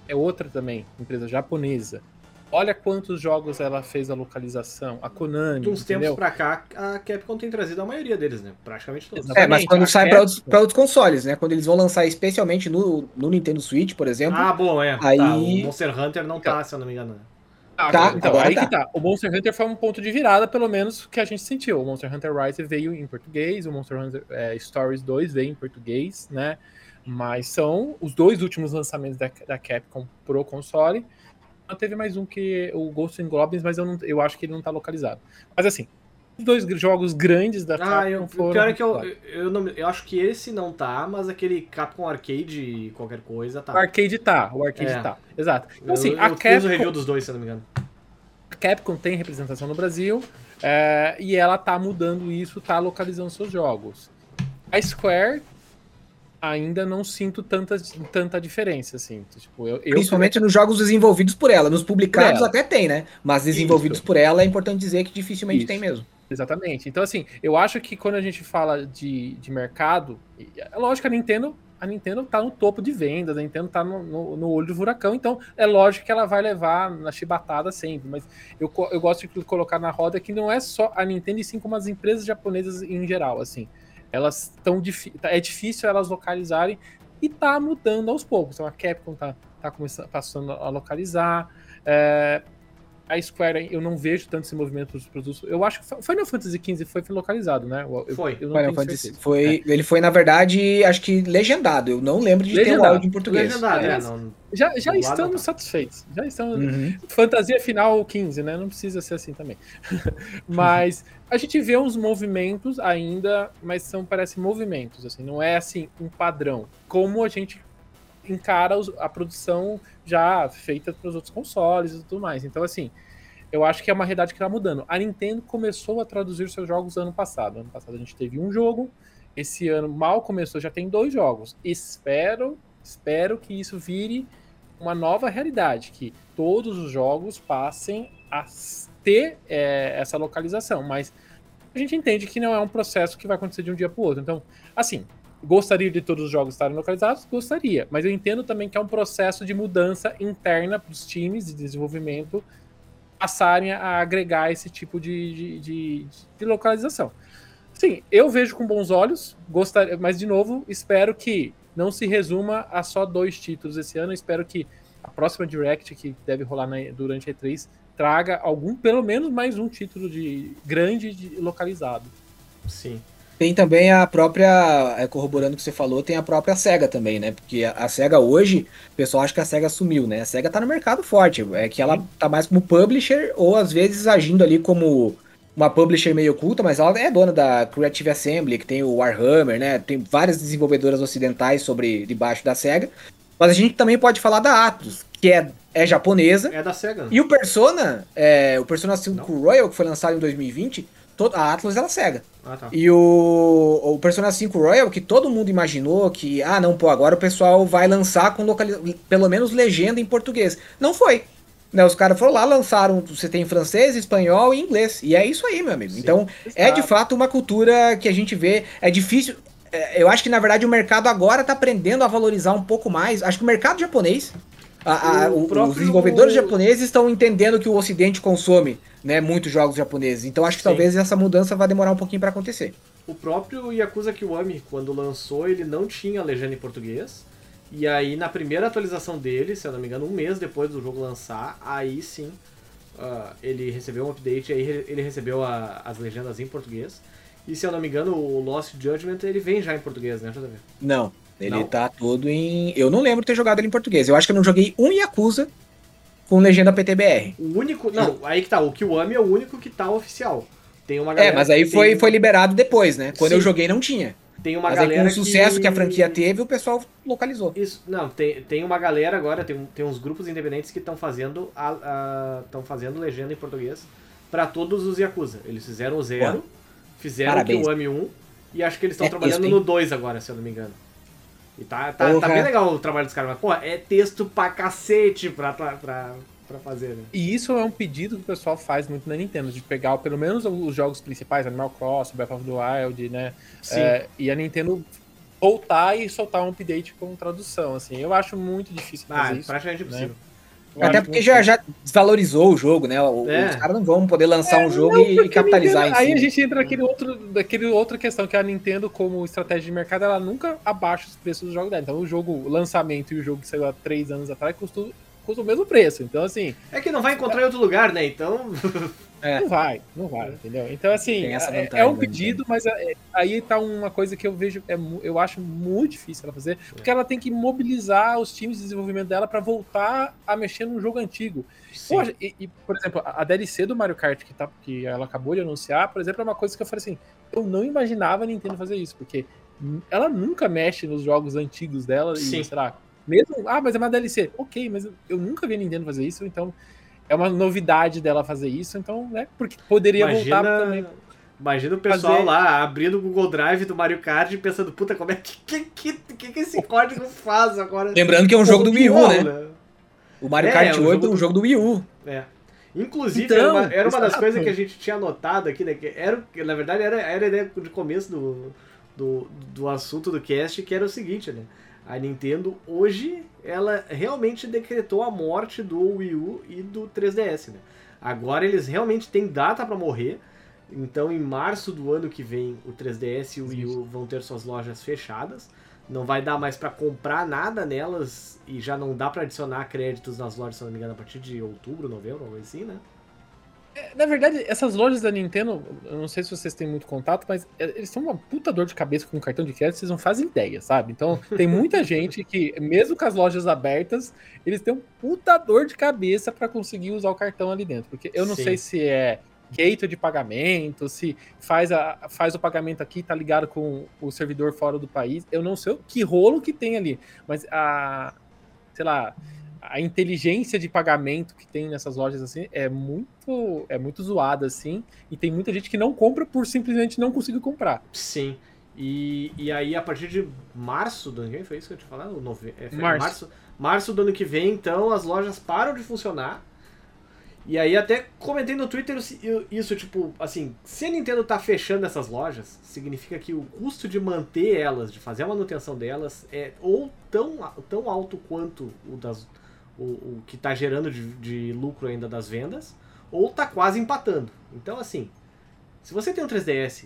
é outra também, empresa japonesa. Olha quantos jogos ela fez a localização. A Konami, De uns entendeu? tempos pra cá, a Capcom tem trazido a maioria deles, né? Praticamente todos. Exato. É, mas Exatamente, quando a sai Capcom- para outros, pra outros consoles, né? Quando eles vão lançar especialmente no, no Nintendo Switch, por exemplo. Ah, bom, é. Aí- Tá, o Monster Hunter não tá, se eu não me engano. Ah, Tá, então, agora aí tá. que tá. O Monster Hunter foi um ponto de virada, pelo menos, que a gente sentiu. O Monster Hunter Rise veio em português, o Monster Hunter é, Stories 2 veio em português, né? Mas são os dois últimos lançamentos da, da Capcom pro console. Teve mais um que o Ghost and Goblins, mas eu, não, eu acho que ele não tá localizado. Mas assim, os dois jogos grandes da Ah, eu, Capcom o pior é que eu, eu, não, eu acho que esse não tá, mas aquele Capcom Arcade, qualquer coisa, tá. O arcade tá, o arcade É. tá. Exato. Então, Eu, assim, eu a fiz o Capcom, review dos dois, se eu não me engano. A Capcom tem representação no Brasil é, e ela tá mudando isso, tá localizando seus jogos. A Square ainda não sinto tanta, tanta diferença, assim. Tipo, eu, eu Principalmente nos jogos desenvolvidos por ela. Nos publicados ela. até tem, né? Mas desenvolvidos Isso. por ela é importante dizer que dificilmente Isso. tem mesmo. Exatamente. Então, assim, eu acho que quando a gente fala de, de mercado, é lógico que a Nintendo a Nintendo tá no topo de vendas, a Nintendo tá no, no, no, olho do furacão, então é lógico que ela vai levar na chibatada sempre, mas eu, eu gosto de colocar na roda que não é só a Nintendo, e sim como as empresas japonesas em geral, assim. Elas estão é difícil elas localizarem e tá mudando aos poucos. Então a Capcom tá, tá começando, passando a localizar. É, a Square, eu não vejo tanto esse movimento dos produtos. Eu acho que foi Final Fantasy XV foi localizado, né? Eu, foi. Eu Final Fantasy foi, é. Ele foi, na verdade, acho que legendado. Eu não lembro de legendado. ter o áudio em português. Legendado, é, não, já, já estamos satisfeitos. Já estamos. Uhum. Fantasia final 15, né? Não precisa ser assim também. [LAUGHS] mas a gente vê uns movimentos ainda, mas são, parece movimentos, assim, não é assim um padrão. Como a gente encara a produção já feita para os outros consoles e tudo mais. Então, assim, eu acho que é uma realidade que está mudando. A Nintendo começou a traduzir seus jogos ano passado. Ano passado a gente teve um jogo, esse ano mal começou, já tem dois jogos. Espero, espero que isso vire uma nova realidade, que todos os jogos passem a ter é, essa localização, mas a gente entende que não é um processo que vai acontecer de um dia para o outro. Então, assim, Gostaria de todos os jogos estarem localizados? Gostaria. Mas eu entendo também que é um processo de mudança interna para os times de desenvolvimento passarem a agregar esse tipo de, de, de, de localização. Sim, eu vejo com bons olhos, gostaria, mas de novo, espero que não se resuma a só dois títulos esse ano. espero que a próxima Direct, que deve rolar na, durante a E3, traga algum, pelo menos mais um título de grande de, localizado. Sim. Tem também a própria, é, corroborando o que você falou, tem a própria SEGA também, né? Porque a, a SEGA hoje, o pessoal acha que a SEGA sumiu, né? A SEGA tá no mercado forte, é que ela tá mais como publisher ou às vezes agindo ali como uma publisher meio oculta, mas ela é dona da Creative Assembly, que tem o Warhammer, né? Tem várias desenvolvedoras ocidentais sobre debaixo da SEGA. Mas a gente também pode falar da Atlus, que é, é japonesa. É da SEGA. E o Persona, é, o Persona 5 Não. Royal, que foi lançado em 2020, a Atlas ela cega. Ah, tá. E o, o Persona 5 Royal, que todo mundo imaginou que, ah, não, pô, agora o pessoal vai lançar com localiz... pelo menos legenda em português. Não foi. Né, os caras foram lá, lançaram, você tem francês, espanhol e inglês. E é isso aí, meu amigo. Sim, então, é de fato uma cultura que a gente vê. É difícil. É, eu acho que, na verdade, o mercado agora tá aprendendo a valorizar um pouco mais. Acho que o mercado japonês a, a, o, próprio... Os desenvolvedores japoneses estão entendendo que o Ocidente consome né, muitos jogos japoneses. Então acho que Sim. talvez essa mudança vai demorar um pouquinho para acontecer. O próprio Yakuza Kiwami, quando lançou, ele não tinha legenda em português. E aí, na primeira atualização dele, se eu não me engano, um mês depois do jogo lançar, aí sim uh, ele recebeu um update, aí ele recebeu a, as legendas em português. E se eu não me engano, o Lost Judgment ele vem já em português, né, JV? Não, ele não. tá todo em. Eu não lembro de ter jogado ele em português. Eu acho que eu não joguei um Yakuza com legenda PTBR. O único. Não, aí que tá. O Kiwami é o único que tá oficial. Tem uma é, galera. É, mas aí foi, tem... foi liberado depois, né? Quando Sim. eu joguei não tinha. Tem uma mas galera. Aí, com o sucesso que... que... a franquia teve, o pessoal localizou. Isso, não, tem, tem uma galera agora, tem, tem uns grupos independentes que estão fazendo estão fazendo legenda em português para todos os Yakuza. Eles fizeram o zero, fizeram Parabéns. o Kiwami 1 e acho que eles estão é trabalhando isso, no 2 agora, se eu não me engano. E tá, tá, tá bem legal o trabalho dos caras, mas, pô, é texto pra cacete pra, pra, pra, fazer, né? E isso é um pedido que o pessoal faz muito na Nintendo, de pegar pelo menos os jogos principais, Animal Crossing, Breath of the Wild, né? Sim. É, e a Nintendo voltar e soltar um update com tradução, assim. Eu acho muito difícil fazer ah, isso. praticamente impossível. Né? Até porque já, já desvalorizou o jogo, né? O, é. Os caras não vão poder lançar é, um jogo não, e capitalizar Nintendo, em Aí a gente entra naquele outro, naquele outra questão, que a Nintendo, como estratégia de mercado, ela nunca abaixa os preços do jogo dela. Então o jogo, o lançamento e o jogo que saiu há três anos atrás custou, custa o mesmo preço. Então, assim. É que não vai encontrar em outro lugar, né? Então. [LAUGHS] É. Não vai, não vai, entendeu? Então, assim, é, é, um pedido, mas é, aí tá uma coisa que eu vejo, é, eu acho muito difícil ela fazer, porque ela tem que mobilizar os times de desenvolvimento dela para voltar a mexer num jogo antigo. Poxa, e, e, por exemplo, a DLC do Mario Kart que, tá, que ela acabou de anunciar, por exemplo, é uma coisa que eu falei assim, eu não imaginava a Nintendo fazer isso, porque ela nunca mexe nos jogos antigos dela Sim. e, sei lá, mesmo, ah, mas é uma DLC. Ok, mas eu nunca vi a Nintendo fazer isso, então é uma novidade dela fazer isso, então, né? Porque poderia imagina, voltar também. Imagina o pessoal fazer... lá abrindo o Google Drive do Mario Kart e pensando, puta, como é que que, que, que, esse código faz agora? Lembrando que é um jogo do Wii U, né? né? O Mario é, Kart 8 é um jogo, do... um jogo do Wii U. É. Inclusive, então, era, uma, era uma das coisas que a gente tinha anotado aqui, né? Que era, na verdade, era, era a ideia de começo do, do, do assunto do cast, que era o seguinte, né? A Nintendo hoje ela realmente decretou a morte do Wii U e do 3DS, né? Agora eles realmente têm data para morrer. Então, em março do ano que vem, o 3DS e o Wii U vão ter suas lojas fechadas. Não vai dar mais para comprar nada nelas e já não dá para adicionar créditos nas lojas, se não me engano, a partir de outubro, novembro, algo assim, né? É, na verdade, essas lojas da Nintendo, eu não sei se vocês têm muito contato, mas é, eles são uma puta dor de cabeça com cartão de crédito, vocês não fazem ideia, sabe? Então, tem muita [LAUGHS] gente que, mesmo com as lojas abertas, eles têm um puta dor de cabeça para conseguir usar o cartão ali dentro. Porque eu não Sim. sei se é gateway de pagamento, se faz, a, faz o pagamento aqui, tá ligado com o servidor fora do país. Eu não sei que rolo que tem ali, mas a. Sei lá a inteligência de pagamento que tem nessas lojas assim é muito é muito zoada assim e tem muita gente que não compra por simplesmente não conseguir comprar. Sim. E, e aí a partir de março do ano que vem, foi isso que eu te falei? Nove... É, março. março. Março do ano que vem, então as lojas param de funcionar. E aí até comentei no Twitter isso, tipo, assim, se a Nintendo tá fechando essas lojas, significa que o custo de manter elas, de fazer a manutenção delas, é ou tão, tão alto quanto o das o, o que está gerando de, de, lucro ainda das vendas, ou está quase empatando. Então, assim, se você tem um 3DS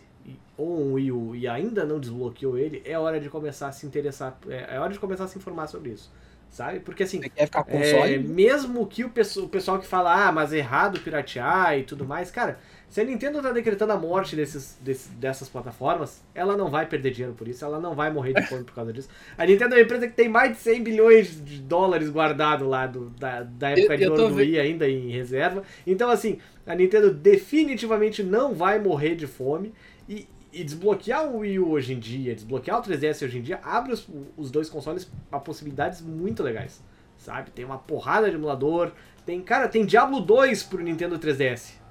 ou um Wii U e ainda não desbloqueou ele, é hora de começar a se interessar, é, é hora de começar a se informar sobre isso. Sabe? Porque assim, é, mesmo que o pessoal, o pessoal que fala, ah, mas é errado piratear e tudo mais, cara, se a Nintendo tá decretando a morte desses, desses, dessas plataformas, ela não vai perder dinheiro por isso, ela não vai morrer de [LAUGHS] fome por causa disso. A Nintendo é uma empresa que tem mais de 100 bilhões de dólares guardado lá do, da, da época eu, de ouro do Wii ainda em reserva. Então, assim, a Nintendo definitivamente não vai morrer de fome. E, e desbloquear o Wii U hoje em dia, desbloquear o 3DS hoje em dia, abre os, os dois consoles a possibilidades muito legais. Sabe? Tem uma porrada de emulador. Tem, cara, tem Diablo 2 pro Nintendo 3DS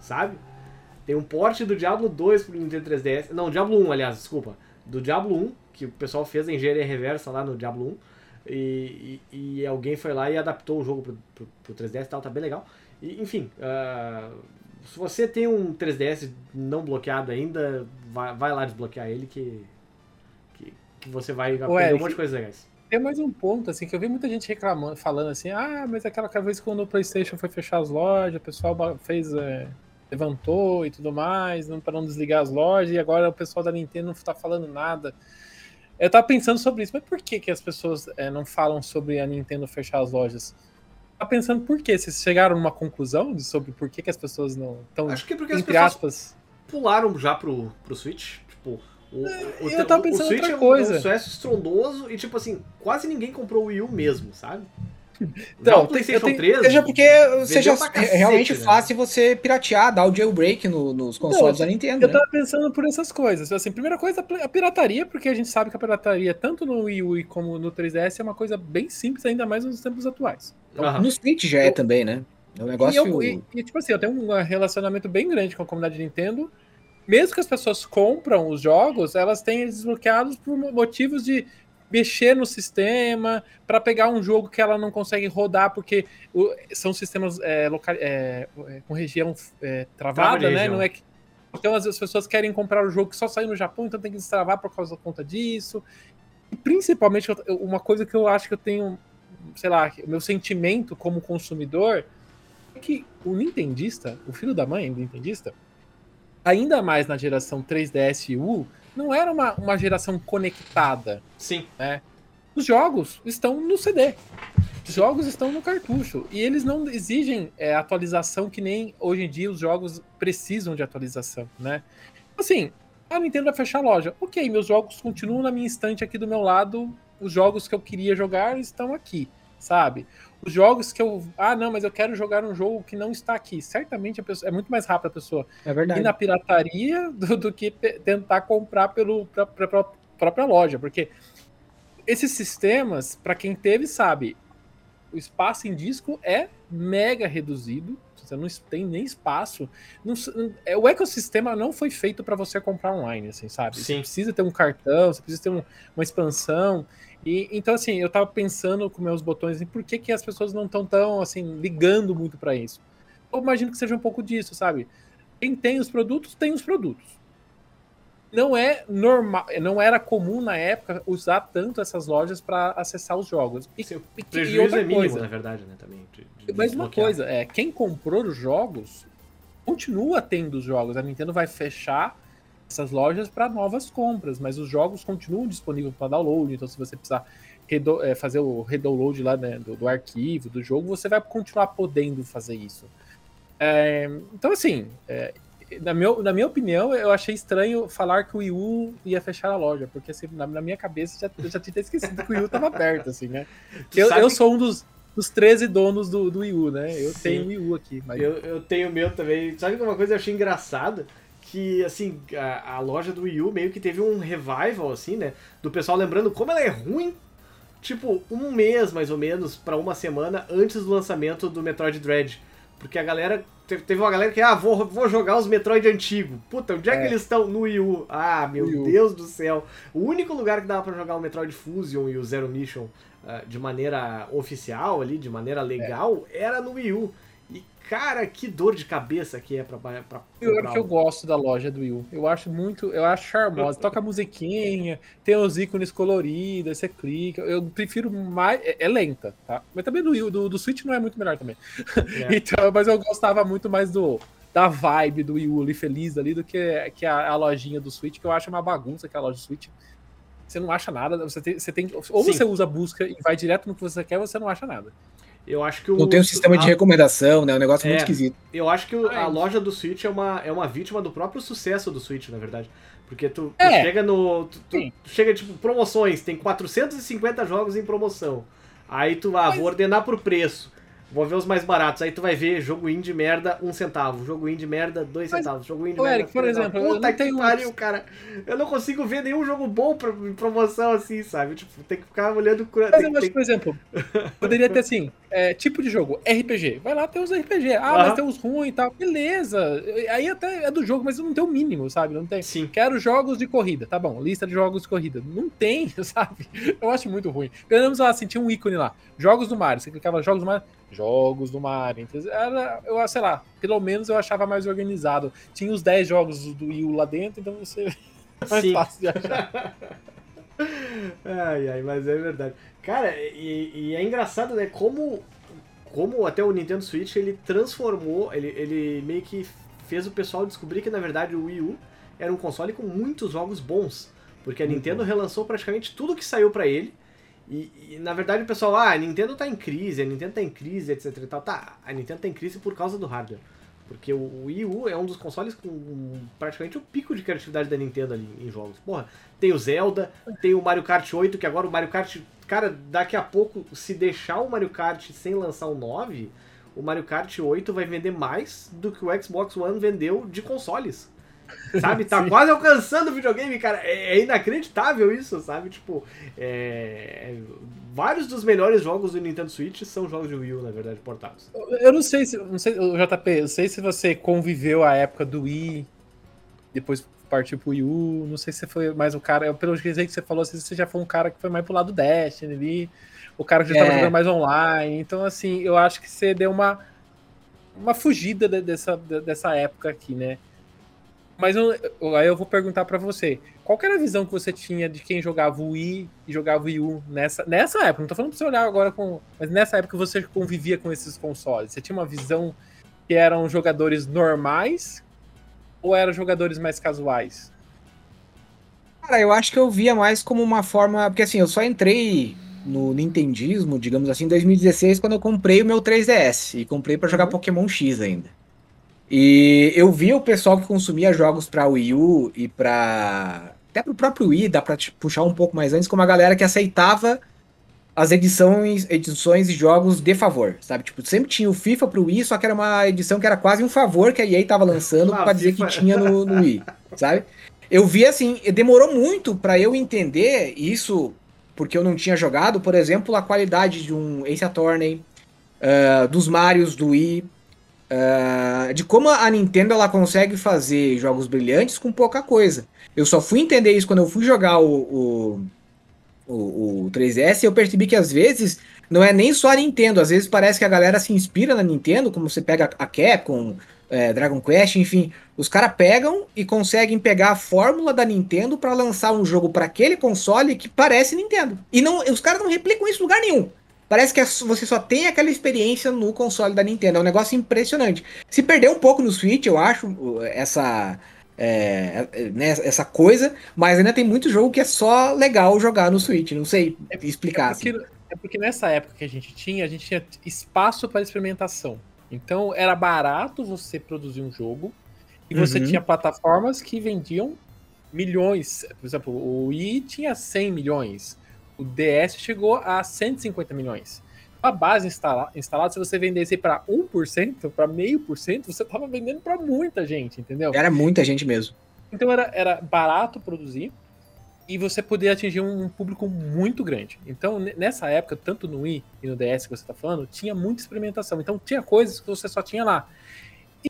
sabe? Tem um porte do Diablo 2 pro Nintendo 3DS. Não, Diablo 1, aliás, desculpa. Do Diablo 1, que o pessoal fez a engenharia reversa lá no Diablo 1. E, e, e alguém foi lá e adaptou o jogo pro, pro, pro 3DS e tal, tá bem legal. E, enfim, uh, se você tem um 3DS não bloqueado ainda, vai, vai lá desbloquear ele que, que, que você vai aprender Ué, um monte de coisas legais. Tem mais um ponto, assim, que eu vi muita gente reclamando, falando assim, ah, mas aquela vez quando o Playstation foi fechar as lojas, o pessoal fez... É levantou e tudo mais, não para não desligar as lojas, e agora o pessoal da Nintendo não está falando nada. Eu tava pensando sobre isso, mas por que, que as pessoas é, não falam sobre a Nintendo fechar as lojas? Tá pensando por quê? Vocês chegaram numa conclusão sobre por que, que as pessoas não estão. Acho que porque entre as aspas pularam já pro, pro Switch. Tipo, o, o, eu tava pensando o Switch outra coisa. é um sucesso estrondoso e, tipo assim, quase ninguém comprou o Wii U mesmo, sabe? [LAUGHS] Então, PlayStation tenho, 3. Seja porque seja cacete, realmente né? fácil você piratear, dar o jailbreak no, nos consoles Não, da Nintendo. Eu né? tava pensando por essas coisas. Assim, primeira coisa, a pirataria, porque a gente sabe que a pirataria, tanto no Wii U como no 3DS, é uma coisa bem simples, ainda mais nos tempos atuais. Então, No Switch já é também, né? É um negócio. E, eu, e, e, tipo assim, eu tenho um relacionamento bem grande com a comunidade Nintendo. Mesmo que as pessoas compram os jogos, elas têm desbloqueados por motivos de mexer no sistema para pegar um jogo que ela não consegue rodar porque o, são sistemas é, local, é, é com região é, travada, né? Não é que, então as, as, pessoas querem comprar o jogo que só saiu no Japão, então tem que destravar por causa da conta disso. E principalmente uma coisa que eu acho que eu tenho, sei lá, o meu sentimento como consumidor é que o nintendista, o filho da mãe do nintendista, ainda mais na geração 3DS e U, não era uma, uma geração conectada. Sim. Né? Os jogos estão no CD. Os jogos estão no cartucho. E eles não exigem é, atualização que nem hoje em dia os jogos precisam de atualização, né? Assim, a Nintendo vai fechar a loja. Ok, meus jogos continuam na minha estante aqui do meu lado. Os jogos que eu queria jogar estão aqui, sabe? Os jogos que eu. Ah, não, mas eu quero jogar um jogo que não está aqui. Certamente pessoa, é muito mais rápido a pessoa é verdade. ir na pirataria [LAUGHS] do, do que tentar comprar pelo pra, pra, pra, própria loja. Porque esses sistemas, para quem teve, sabe, o espaço em disco é mega reduzido. Você não tem nem espaço. Não, é, o ecossistema não foi feito para você comprar online, assim, sabe? Sim. Você precisa ter um cartão, você precisa ter um, uma expansão. E, então, assim, eu tava pensando com meus botões em por que, que as pessoas não estão tão, assim, ligando muito para isso. Eu imagino que seja um pouco disso, sabe? Quem tem os produtos, tem os produtos. não é normal, não era comum na época usar tanto essas lojas para acessar os jogos. E, Sim, o prejuízo é mínimo, coisa, na verdade, né, também. De, de Mas uma coisa, é, quem comprou os jogos continua tendo os jogos. A Nintendo vai fechar essas lojas para novas compras, mas os jogos continuam disponíveis para download, então se você precisar é, fazer o redownload lá né, do, do, arquivo, do jogo, você vai continuar podendo fazer isso. É, então, assim, é, na, meu, na minha opinião, eu achei estranho falar que o Wii U ia fechar a loja, porque assim, na, na minha cabeça já, eu já tinha esquecido que o Wii U estava aberto, assim, né? [LAUGHS] Eu, eu sou um dos, dos 13 donos do, do Wii U, né? Eu Sim. tenho o Wii U aqui. Mas... Eu, eu tenho o meu também. Sabe que uma coisa eu achei engraçada? Que, assim, a, a loja do Wii U meio que teve um revival, assim, né? Do pessoal lembrando como ela é ruim tipo, um mês mais ou menos, para uma semana antes do lançamento do Metroid Dread. Porque a galera Teve uma galera que, ah, vou, vou jogar os Metroid antigos. Puta, onde é, é. que eles estão? No Wii U. Ah, meu Deus do céu. O único lugar que dava para jogar o Metroid Fusion e o Zero Mission uh, de maneira oficial ali, de maneira legal, é. era no Wii U. Cara, que dor de cabeça que é pra. pra Pior que eu gosto da loja do Wii U. Eu acho muito. Eu acho charmosa. Toca musiquinha, tem os ícones coloridos, você clica. Eu prefiro mais. É, é lenta, tá? Mas também do Wii U, do, do Switch não é muito melhor também. É. [LAUGHS] então, mas eu gostava muito mais do. Da vibe do Wii U ali, feliz ali, do que, que a, a lojinha do Switch, que eu acho uma bagunça aquela loja do Switch você não acha nada. Você tem, você tem ou Sim. você usa a busca e vai direto no que você quer, ou você não acha nada. Eu acho que o, Não tem um sistema a, de recomendação, né? É um negócio é, muito esquisito. Eu acho que o, a loja do Switch é uma, é uma vítima do próprio sucesso do Switch, na verdade. Porque tu, tu é. chega no. Tu, tu, tu, chega, tipo, promoções, tem 450 jogos em promoção. Aí tu, ah, Mas... vou ordenar por preço. Vou ver os mais baratos. Aí tu vai ver jogo indie merda, um centavo. Jogo indie merda, dois Mas, centavos. Jogo indie merda. Eric, por exemplo, Puta eu que pariu, cara. Eu não consigo ver nenhum jogo bom pra, em promoção assim, sabe? Tipo, tem que ficar olhando. Mas tem, eu acho, tem... por exemplo, [LAUGHS] poderia ter assim: é, tipo de jogo, RPG. Vai lá, tem os RPG. Ah, mas tem os ruins e tal. Beleza. Aí até é do jogo, mas não tem o mínimo, sabe? Não tem. Sim. Quero jogos de corrida. Tá bom, lista de jogos de corrida. Não tem, [LAUGHS] sabe? Eu acho muito ruim. Pelo lá, assim, tinha um ícone lá. Jogos do Mario. Você clicava jogos do Mario jogos do Mario. Era, eu sei lá, pelo menos eu achava mais organizado. Tinha os 10 jogos do Wii lá dentro, então você [LAUGHS] mais Sim. fácil de achar. [LAUGHS] ai, ai, mas é verdade. Cara, e, e, é engraçado, né? Como, como até o Nintendo Switch ele transformou, ele, ele meio que fez o pessoal descobrir que na verdade o Wii U era um console com muitos jogos bons. Porque a Nintendo relançou praticamente tudo que saiu para ele e, e, na verdade o pessoal, ah, a Nintendo tá em crise, a Nintendo tá em crise, etc e tal. Tá, a Nintendo tá em crise por causa do hardware. Porque o Wii U é um dos consoles com praticamente o pico de criatividade da Nintendo ali em jogos. Porra, tem o Zelda, tem o Mario Kart 8, que agora o Mario Kart. Cara, daqui a pouco, se deixar o Mario Kart sem lançar o 9, o Mario Kart 8 vai vender mais do que o Xbox One vendeu de consoles. Sabe? Tá [LAUGHS] quase alcançando o videogame, cara. É, é, inacreditável isso, sabe? Tipo, é... vários dos melhores jogos do Nintendo Switch são jogos de Wii U, na verdade, portados. Eu não sei se, não sei, JP, eu sei se você conviveu a época do Wii, depois partiu pro Wii U, não sei se você foi mais o cara, pelo que você falou, se você já foi um cara que foi mais pro lado Destiny ali, o cara que já é. tava jogando mais online, então assim, eu acho que você deu uma uma fugida dessa, dessa época aqui, né? Mas eu, aí eu vou perguntar para você, qual era a visão que você tinha de quem jogava o Wii e jogava o Wii U nessa, nessa época? Não tô falando pra você olhar agora com. Mas nessa época você convivia com esses consoles. Você tinha uma visão que eram jogadores normais ou eram jogadores mais casuais? Cara, eu acho que eu via mais como uma forma. Porque assim, eu só entrei no Nintendismo, digamos assim, em 2016, quando eu comprei o meu 3DS. E comprei para jogar uhum. Pokémon X ainda. E eu vi o pessoal que consumia jogos para Wii U e para até pro próprio Wii, dá para puxar um pouco mais antes, como a galera que aceitava as edições, edições de jogos de favor, sabe? Tipo, sempre tinha o FIFA pro Wii, só que era uma edição que era quase um favor que a EA tava lançando ah, para dizer que tinha no, no Wii, sabe? Eu vi assim, demorou muito para eu entender isso, porque eu não tinha jogado, por exemplo, a qualidade de um Ace Attorney, uh, dos Marios do Wii, Uh, de como a Nintendo ela consegue fazer jogos brilhantes com pouca coisa. Eu só fui entender isso quando eu fui jogar o, o, o, o 3DS e eu percebi que às vezes não é nem só a Nintendo, às vezes parece que a galera se inspira na Nintendo, como você pega a Capcom, é, Dragon Quest, enfim, os caras pegam e conseguem pegar a fórmula da Nintendo para lançar um jogo para aquele console que parece Nintendo. E não, os caras não replicam isso em lugar nenhum. Parece que é você só tem aquela experiência no console da Nintendo. É um negócio impressionante. Se perder um pouco no Switch, eu acho, essa. É, né, essa coisa, mas ainda tem muito jogo que é só legal jogar no Switch, não sei explicar. É porque, assim. é porque nessa época que a gente tinha, a gente tinha espaço para experimentação. Então era barato você produzir um jogo e você uhum. tinha plataformas que vendiam milhões. Por exemplo, o Wii tinha 100 milhões, o DS chegou a 150 milhões. A base instala instalada, se você vendesse para 1%, para meio por cento, você estava vendendo para muita gente, entendeu? Era muita gente mesmo. Então era, era barato produzir e você poder atingir um público muito grande. Então, nessa época, tanto no Wii e no DS que você está falando, tinha muita experimentação. Então, tinha coisas que você só tinha lá.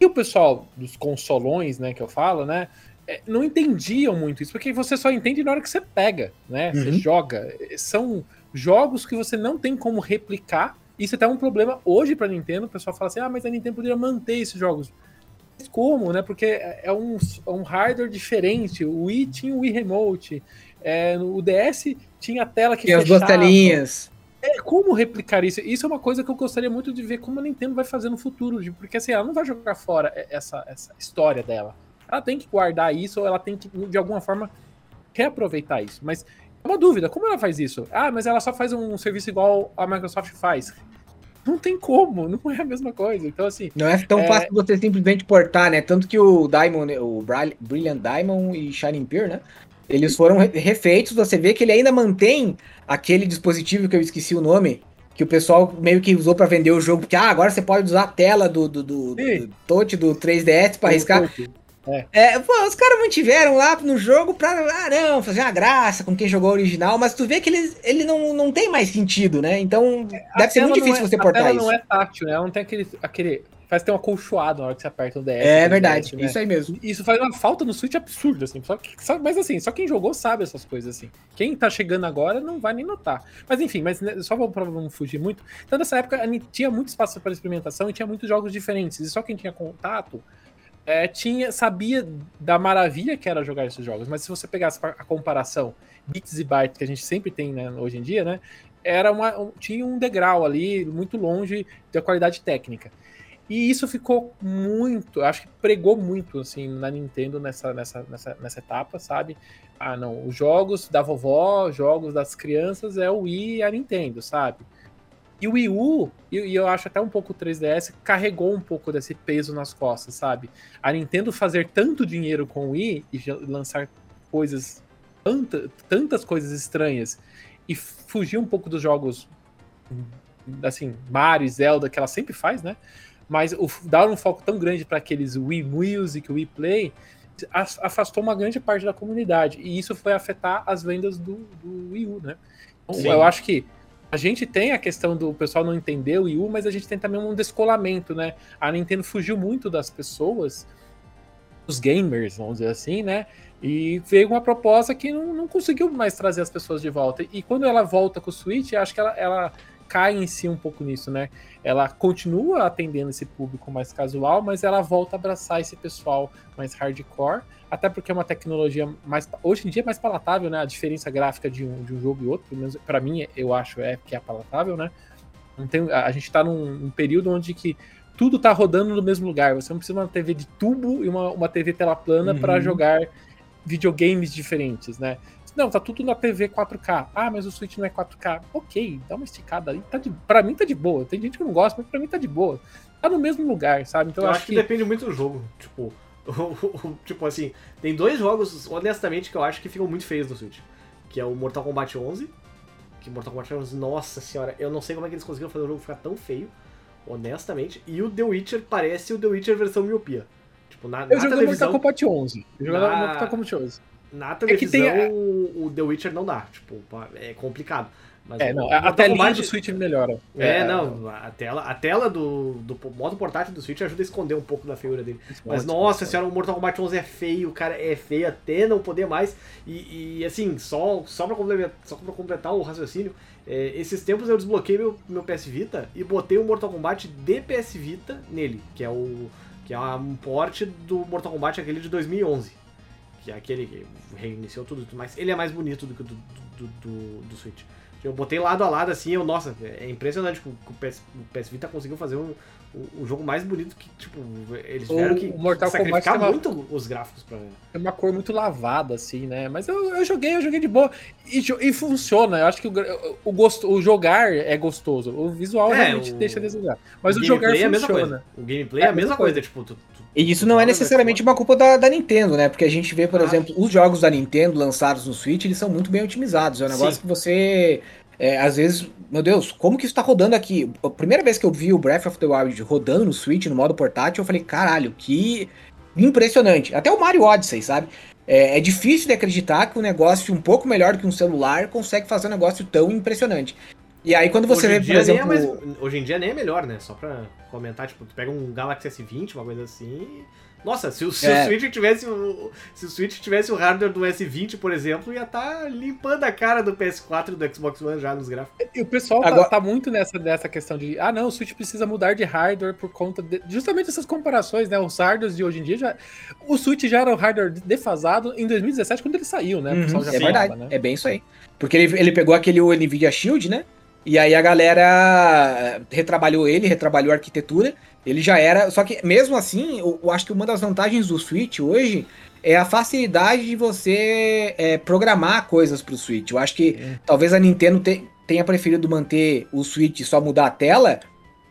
E o pessoal dos consolões, né, que eu falo, né, é, não entendiam muito isso, porque você só entende na hora que você pega, né, uhum. você joga. São jogos que você não tem como replicar. Isso é até um problema hoje para Nintendo. O pessoal fala assim: ah, mas a Nintendo poderia manter esses jogos como, né? Porque é um, é um hardware diferente. O Wii tinha o Wii Remote, é, o DS tinha a tela que Tinha as duas telinhas. É, como replicar isso? Isso é uma coisa que eu gostaria muito de ver como a Nintendo vai fazer no futuro, porque assim, ela não vai jogar fora essa, essa história dela. Ela tem que guardar isso ou ela tem que, de alguma forma, reaproveitar isso. Mas é uma dúvida, como ela faz isso? Ah, mas ela só faz um serviço igual a Microsoft faz. Não tem como, não é a mesma coisa. Então, assim. Não é tão é... fácil você simplesmente portar, né? Tanto que o Diamond, o Brilliant Diamond e Shining Pearl, né? Eles foram refeitos, você vê que ele ainda mantém aquele dispositivo que eu esqueci o nome, que o pessoal meio que usou para vender o jogo, porque ah, agora você pode usar a tela do, do, do, do touch do 3DS para arriscar. É. é. pô, os caras mantiveram lá no jogo pra, ah, não, fazer uma graça com quem jogou original, mas tu vê que ele, ele não, não tem mais sentido, né? Então, a deve ser muito difícil é, você portar isso. não é tátil, né? Ela não tem aquele, aquele Faz ter um acolchoado na hora que você aperta o DS. É verdade, DS, né? isso aí mesmo. Isso faz uma falta no Switch absurda, assim. Só que, só, mas assim, só quem jogou sabe essas coisas, assim. Quem tá chegando agora não vai nem notar. Mas enfim, mas né, só pra não fugir muito. Então, nessa época, tinha muito espaço para experimentação e tinha muitos jogos diferentes. E só quem tinha contato é, tinha, sabia da maravilha que era jogar esses jogos. Mas se você pegasse a comparação bits e bytes que a gente sempre tem né, hoje em dia, né? Era uma, tinha um degrau ali muito longe da qualidade técnica. E isso ficou muito, acho que pregou muito assim na Nintendo nessa, nessa, nessa, nessa etapa, sabe? Ah, não, os jogos da vovó, jogos das crianças é o Wii e a Nintendo, sabe? E o Wii U, e eu acho até um pouco o 3DS, carregou um pouco desse peso nas costas, sabe? A Nintendo fazer tanto dinheiro com o Wii e lançar coisas, tanta, tantas coisas estranhas, e fugir um pouco dos jogos, assim, Mario, Zelda, que ela sempre faz, né? mas o, dar um foco tão grande para aqueles Wii Music, Wii Play, afastou uma grande parte da comunidade. E isso foi afetar as vendas do, do Wii U, né? Então, eu acho que a gente tem a questão do pessoal não entender o Wii U, mas a gente tem também um descolamento, né? A Nintendo fugiu muito das pessoas, dos gamers, vamos dizer assim, né? E veio uma proposta que não, não conseguiu mais trazer as pessoas de volta. E quando ela volta com o Switch, acho que ela, ela cai em si um pouco nisso, né? Ela continua atendendo esse público mais casual, mas ela volta a abraçar esse pessoal mais hardcore, até porque é uma tecnologia mais. Hoje em dia é mais palatável, né? A diferença gráfica de um, de um jogo e outro, pelo menos pra mim, eu acho é que é palatável, né? Não tem, a, gente tá num, num período onde que tudo tá rodando no mesmo lugar. Você não precisa de uma TV de tubo e uma, uma TV tela plana uhum. para jogar videogames diferentes, né? Não, tá tudo na TV 4K. Ah, mas o Switch não é 4K. Ok, dá uma esticada aí. Tá de, pra mim tá de boa. Tem gente que não gosta, mas pra mim tá de boa. Tá no mesmo lugar, sabe? Então eu, acho que, que depende muito do jogo. Tipo, [LAUGHS] tipo assim, tem dois jogos, honestamente, que eu acho que ficam muito feios no Switch. Que é o Mortal Kombat 11. Que Mortal Kombat 11, nossa senhora, eu não sei como é que eles conseguiram fazer o jogo ficar tão feio, honestamente. E o The Witcher parece o The Witcher versão miopia. Tipo, na, eu na joguei televisão... Mortal Kombat 11. Eu joguei na... Mortal Kombat 11. Na televisão, é tem... o The Witcher não dá. Tipo, é complicado. Mas é, não, a telinha do Switch melhora. É, é, não, a tela, a tela do, do modo portátil do Switch ajuda a esconder um pouco da feiura dele. Mas, nossa senhora, o Mortal Kombat 11 é feio, cara, é feio até não poder mais. E, e assim, só, só, pra complementar, só pra completar o raciocínio, é, esses tempos eu desbloqueei meu, meu PS Vita e botei o Mortal Kombat de PS Vita nele, que é o que é um porte do Mortal Kombat aquele de 2011, que é aquele que reiniciou tudo, mas ele é mais bonito do que o do, do, do, do Switch. Eu botei lado a lado assim, eu, nossa, é impressionante que o PS, o PS Vita conseguiu fazer um, o, jogo mais bonito que, tipo, eles tiveram que Mortal sacrificar Kombat muito os gráficos pra. É uma cor muito lavada, assim, né? Mas eu, eu joguei, eu joguei de boa. E, e funciona. Eu acho que o, o, gosto, o jogar é gostoso. O visual é, realmente o, deixa a desejar. Mas o, o jogar é funciona. O gameplay é, a mesma coisa, coisa. tipo, tu, tu, e isso não é necessariamente uma culpa da, da, Nintendo, né? Porque a gente vê, por ah. exemplo, os jogos da Nintendo lançados no Switch, eles são muito bem otimizados. É um negócio Sim. que você é, às vezes, meu Deus, como que isso tá rodando aqui? A primeira vez que eu vi o Breath of the Wild rodando no Switch, no modo portátil, eu falei, caralho, que impressionante. Até o Mario Odyssey, sabe? É, é, difícil de acreditar que um negócio um pouco melhor do que um celular consegue fazer um negócio tão impressionante. E aí quando você hoje vê, por é exemplo... É mais, hoje em dia nem é melhor, né? Só pra comentar, tipo, tu pega um Galaxy S20, uma coisa assim... Nossa, se o, se é. o Switch tivesse o, se o Switch tivesse o hardware do S20, por exemplo, ia estar tá limpando a cara do PS4 e do Xbox One já nos gráficos. E o pessoal tá, Agora... tá, tá, muito nessa, nessa questão de, ah, não, o Switch precisa mudar de hardware por conta de justamente essas comparações, né? Os hardwares de hoje em dia já o Switch já era um hardware defasado em 2017 quando ele saiu, né? Uhum, é verdade, né? é bem isso aí. Porque ele, ele pegou aquele Nvidia Shield, né? E aí a galera retrabalhou ele, retrabalhou a arquitetura ele já era. Só que mesmo assim, eu, eu acho que uma das vantagens do Switch hoje é a facilidade de você é, programar coisas para o Switch. Eu acho que é. talvez a Nintendo te, tenha preferido manter o Switch só mudar a tela,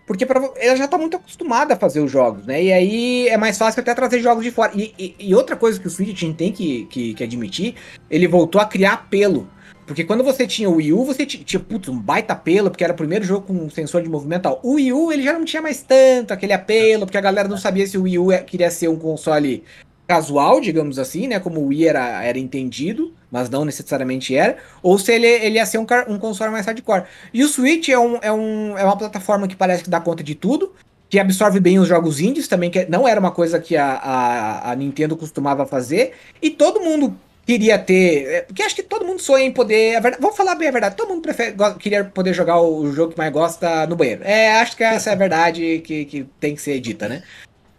porque pra, ela já está muito acostumada a fazer os jogos, né? E aí é mais fácil até trazer jogos de fora. E, e, e outra coisa que o Switch tem que, que, que admitir, ele voltou a criar apelo. Porque quando você tinha o Wii U, você tinha, putz, um baita apelo, porque era o primeiro jogo com sensor de movimento tal. O Wii U, ele já não tinha mais tanto aquele apelo, porque a galera não sabia se o Wii U é, queria ser um console casual, digamos assim, né? Como o Wii era, era entendido, mas não necessariamente era, ou se ele, ele ia ser um, um console mais hardcore. E o Switch é, um, é, um, é uma plataforma que parece que dá conta de tudo, que absorve bem os jogos indies também, que não era uma coisa que a, a, a Nintendo costumava fazer, e todo mundo queria ter. É, porque acho que todo mundo sonha em poder. Verdade, vamos falar bem a verdade. Todo mundo prefere, queria poder jogar o jogo que mais gosta no banheiro. É, acho que essa é a [LAUGHS] verdade que, que tem que ser dita, né?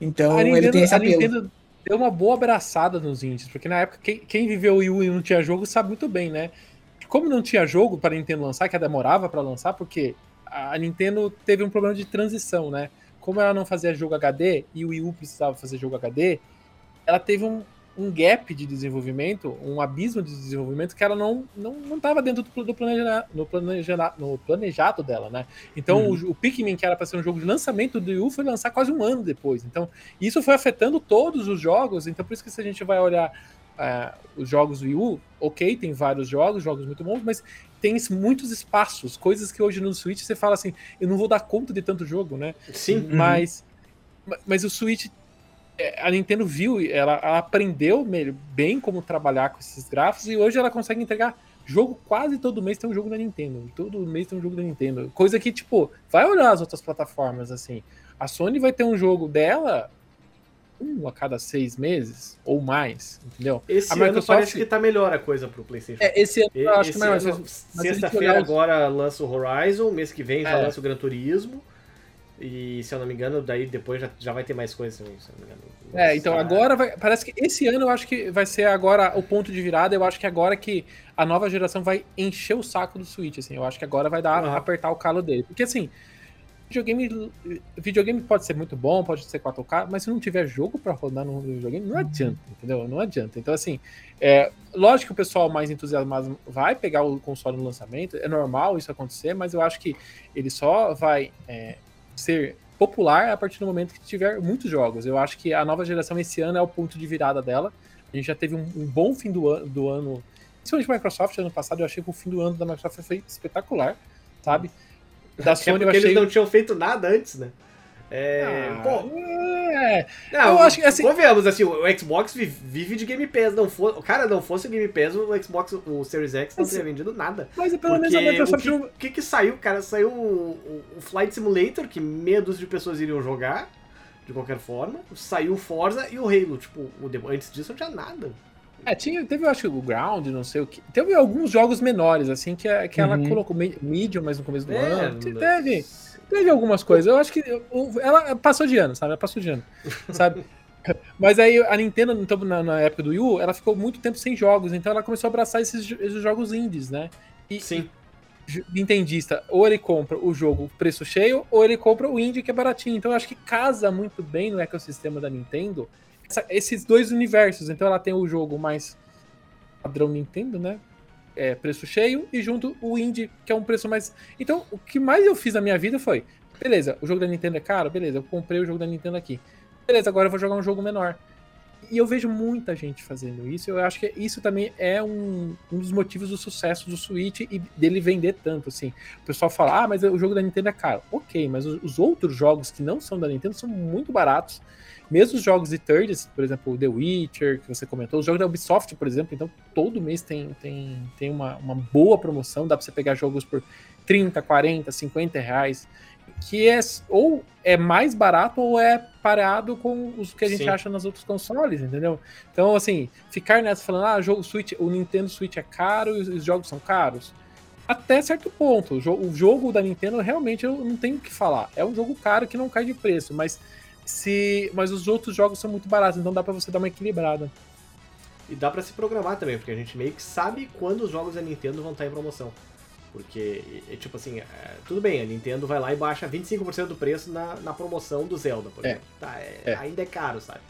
Então Nintendo, ele tem esse apelo. A Nintendo deu uma boa abraçada nos indies, porque na época quem, quem viveu o Wii U e não tinha jogo sabe muito bem, né? Como não tinha jogo para a Nintendo lançar, que ela demorava para lançar, porque a Nintendo teve um problema de transição, né? Como ela não fazia jogo HD e o Wii U precisava fazer jogo HD, ela teve um, um gap de desenvolvimento, um abismo de desenvolvimento que ela não não não estava dentro do, do planeja, no, planeja, no planejado dela, né? Então uhum. o, o Pikmin que era para ser um jogo de lançamento do Wii U foi lançar quase um ano depois. Então isso foi afetando todos os jogos. Então por isso que se a gente vai olhar uh, os jogos do Wii U, ok, tem vários jogos, jogos muito bons, mas tem muitos espaços, coisas que hoje no Switch você fala assim, eu não vou dar conta de tanto jogo, né? Sim. Mas uhum. mas o Switch a Nintendo viu, ela, ela aprendeu bem como trabalhar com esses gráficos e hoje ela consegue entregar jogo quase todo mês tem um jogo da Nintendo. Todo mês tem um jogo da Nintendo. Coisa que, tipo, vai olhar as outras plataformas, assim. A Sony vai ter um jogo dela um a cada seis meses ou mais, entendeu? Esse a ano Microsoft... parece que tá melhor a coisa pro PlayStation. É, esse ano eu acho esse que é melhor. Sexta-feira agora lança o Horizon, mês que vem já é. lança o Gran Turismo. E se eu não me engano, daí depois já, já vai ter mais coisas também, se eu não me engano. É, então agora vai, parece que esse ano eu acho que vai ser agora o ponto de virada. Eu acho que agora que a nova geração vai encher o saco do Switch, assim. Eu acho que agora vai dar uhum. apertar o calo dele. Porque assim, videogame, videogame pode ser muito bom, pode ser 4K, mas se não tiver jogo para rodar no videogame, não adianta, entendeu? Não adianta. Então, assim, é, lógico que o pessoal mais entusiasmado vai pegar o console no lançamento, é normal isso acontecer, mas eu acho que ele só vai é, ser popular a partir do momento que tiver muitos jogos. Eu acho que a nova geração esse ano é o ponto de virada dela. A gente já teve um, um bom fim do, an do ano, principalmente Microsoft, ano passado eu achei que o fim do ano da Microsoft foi espetacular, sabe? Da Sony é eu achei... eles não tinham feito nada antes, né? É, ah, pô, é. Não, eu acho que assim. Convenhamos, assim, o Xbox vive de Game Pass. Não for, o cara não fosse o Game Pass, o Xbox, o Series X não teria vendido nada. Mas pelo menos a Microsoft. O que, que, que saiu, cara? Saiu o, o, Flight Simulator, que meia dúzia de pessoas iriam jogar, de qualquer forma. Saiu o Forza e o Halo. Tipo, o, antes disso não tinha nada. É, tinha, teve, eu acho que o Ground, não sei o que. Teve alguns jogos menores, assim, que, que ela uhum. colocou Medium, mas no começo do é, ano. Teve. Teve algumas coisas. Eu acho que ela passou de ano, sabe? Ela passou de ano, sabe? [LAUGHS] Mas aí a Nintendo, então, na, na época do Wii U, ela ficou muito tempo sem jogos, então ela começou a abraçar esses, esses jogos indies, né? E, Sim. Nintendista, ou ele compra o jogo preço cheio, ou ele compra o indie que é baratinho. Então eu acho que casa muito bem no ecossistema da Nintendo essa- esses dois universos. Então ela tem o jogo mais padrão Nintendo, né? É, preço cheio, e junto o indie, que é um preço mais. Então, o que mais eu fiz na minha vida foi: beleza, o jogo da Nintendo é caro, beleza, eu comprei o jogo da Nintendo aqui. Beleza, agora eu vou jogar um jogo menor. E eu vejo muita gente fazendo isso. Eu acho que isso também é um, um dos motivos do sucesso do Switch e dele vender tanto, assim. O pessoal fala, ah, mas o jogo da Nintendo é caro. Ok, mas os, os outros jogos que não são da Nintendo são muito baratos. Mesmo os jogos de thirds, por exemplo, o The Witcher, que você comentou, os jogos da Ubisoft, por exemplo, então todo mês tem, tem, tem uma, uma boa promoção, dá pra você pegar jogos por 30, 40, 50 reais, que é ou é mais barato ou é parado com os que a gente Sim. acha nos outros consoles, entendeu? Então, assim, ficar nessa falando, ah, jogo Switch, o Nintendo Switch é caro e os, os jogos são caros, até certo ponto. O jogo da Nintendo realmente eu não tenho o que falar. É um jogo caro que não cai de preço, mas se, mas os outros jogos são muito baratos, então dá pra você dar uma equilibrada. E dá pra se programar também, porque a gente meio que sabe quando os jogos da Nintendo vão estar em promoção. Porque, é, tipo assim, é, tudo bem, a Nintendo vai lá e baixa 25% do preço na, na promoção do Zelda, por É. exemplo. Tá, é- É. Ainda é caro, sabe?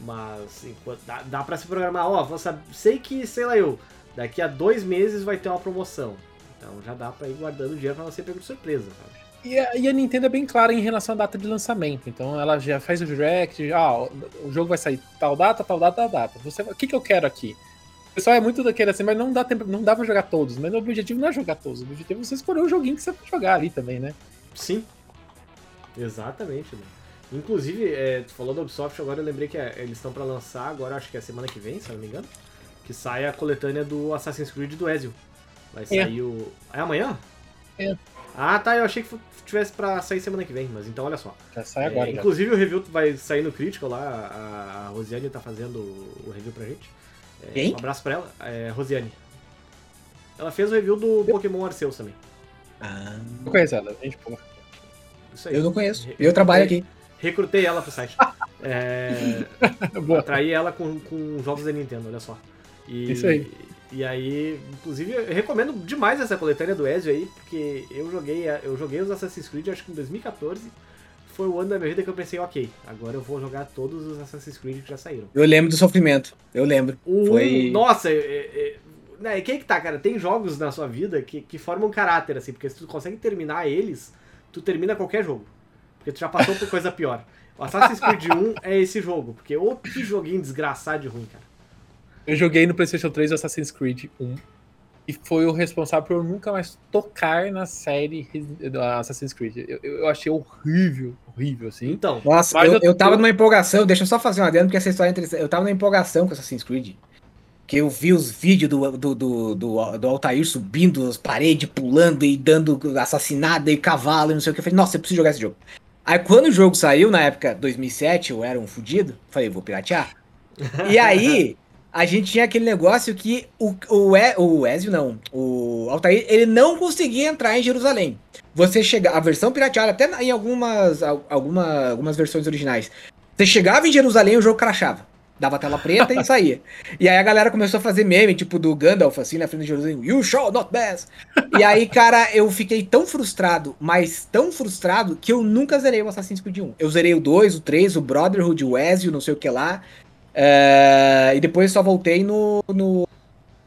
Mas enquanto, dá, dá pra se programar, ó, vou sab- sei que, sei lá eu, daqui a dois meses vai ter uma promoção. Então já dá pra ir guardando dinheiro pra não ser pego de surpresa, sabe? E a, e a Nintendo é bem clara em relação à data de lançamento. Então ela já faz o direct, ah, o, jogo vai sair tal data, tal data, tal data. Você, o que, que eu quero aqui? O pessoal é muito daquele assim, mas não dá tempo, não dá pra jogar todos. Mas o objetivo não é jogar todos. O objetivo é você escolher o joguinho que você vai jogar ali também, né? Sim. Exatamente, mano. Inclusive, é, tu falou da Ubisoft, agora eu lembrei que é, eles estão pra lançar, agora acho que é semana que vem, se eu não me engano, que sai a coletânea do Assassin's Creed do Ezio. Vai sair o... É amanhã? É. Ah, tá, eu achei que tivesse pra sair semana que vem, mas então olha só. Já sai É, agora. já. inclusive o review vai sair no Critical lá, a, a Rosiane tá fazendo o review pra gente. É, Quem? Um abraço pra ela, é, Rosiane. Ela fez o review do Pokémon Arceus também. Ah, Não conheço ela, gente, pô. Isso aí. eu não conheço. Re- Eu trabalho aqui. Recrutei ela pro site. [LAUGHS] É, Boa. atraí ela com, com jogos da Nintendo, olha só. E, Isso aí. E aí, inclusive, eu recomendo demais essa coletânea do Ezio aí, porque eu joguei, eu joguei os Assassin's Creed acho que em 2014. Foi o ano da minha vida que eu pensei, ok, agora eu vou jogar todos os Assassin's Creed que já saíram. Eu lembro do sofrimento. Eu lembro. O Foi- nossa, é, é, né, quem que tá, cara? Tem jogos na sua vida que, que formam caráter, assim, porque se tu consegue terminar eles, tu termina qualquer jogo. Porque tu já passou por coisa pior. O Assassin's Creed 1 [LAUGHS] é esse jogo, porque ô que joguinho desgraçado de ruim, cara. Eu joguei no PlayStation 3 o Assassin's Creed 1 e foi o responsável por eu nunca mais tocar na série do Assassin's Creed. Eu, eu eu achei horrível, horrível, assim. Então, Nossa, eu, eu- eu tava numa empolgação, deixa eu só fazer uma adendo, porque essa história é interessante. Eu tava numa empolgação com Assassin's Creed. Que eu vi os vídeos do, do, do, do, do Altair subindo as paredes, pulando e dando assassinada e cavalo e não sei o que. Eu falei, nossa, eu preciso jogar esse jogo. Aí quando o jogo saiu, na época 2007, eu era um fudido, falei, vou piratear. [LAUGHS] E aí, a gente tinha aquele negócio que o, o, E- o Ezio, não, o Altair, ele não conseguia entrar em Jerusalém. Você chega, a versão pirateada, até em algumas, al- alguma, algumas versões originais, você chegava em Jerusalém e o jogo crachava. Dava tela preta e [LAUGHS] saía. E aí a galera começou a fazer meme, tipo do Gandalf, assim, na frente de Jerusalém. You shall not pass. E aí, cara, eu fiquei tão frustrado, mas tão frustrado, que eu nunca zerei o Assassin's Creed 1. Eu zerei o 2, o 3, o Brotherhood, o Ezio, não sei o que lá. É, e depois só voltei no, no,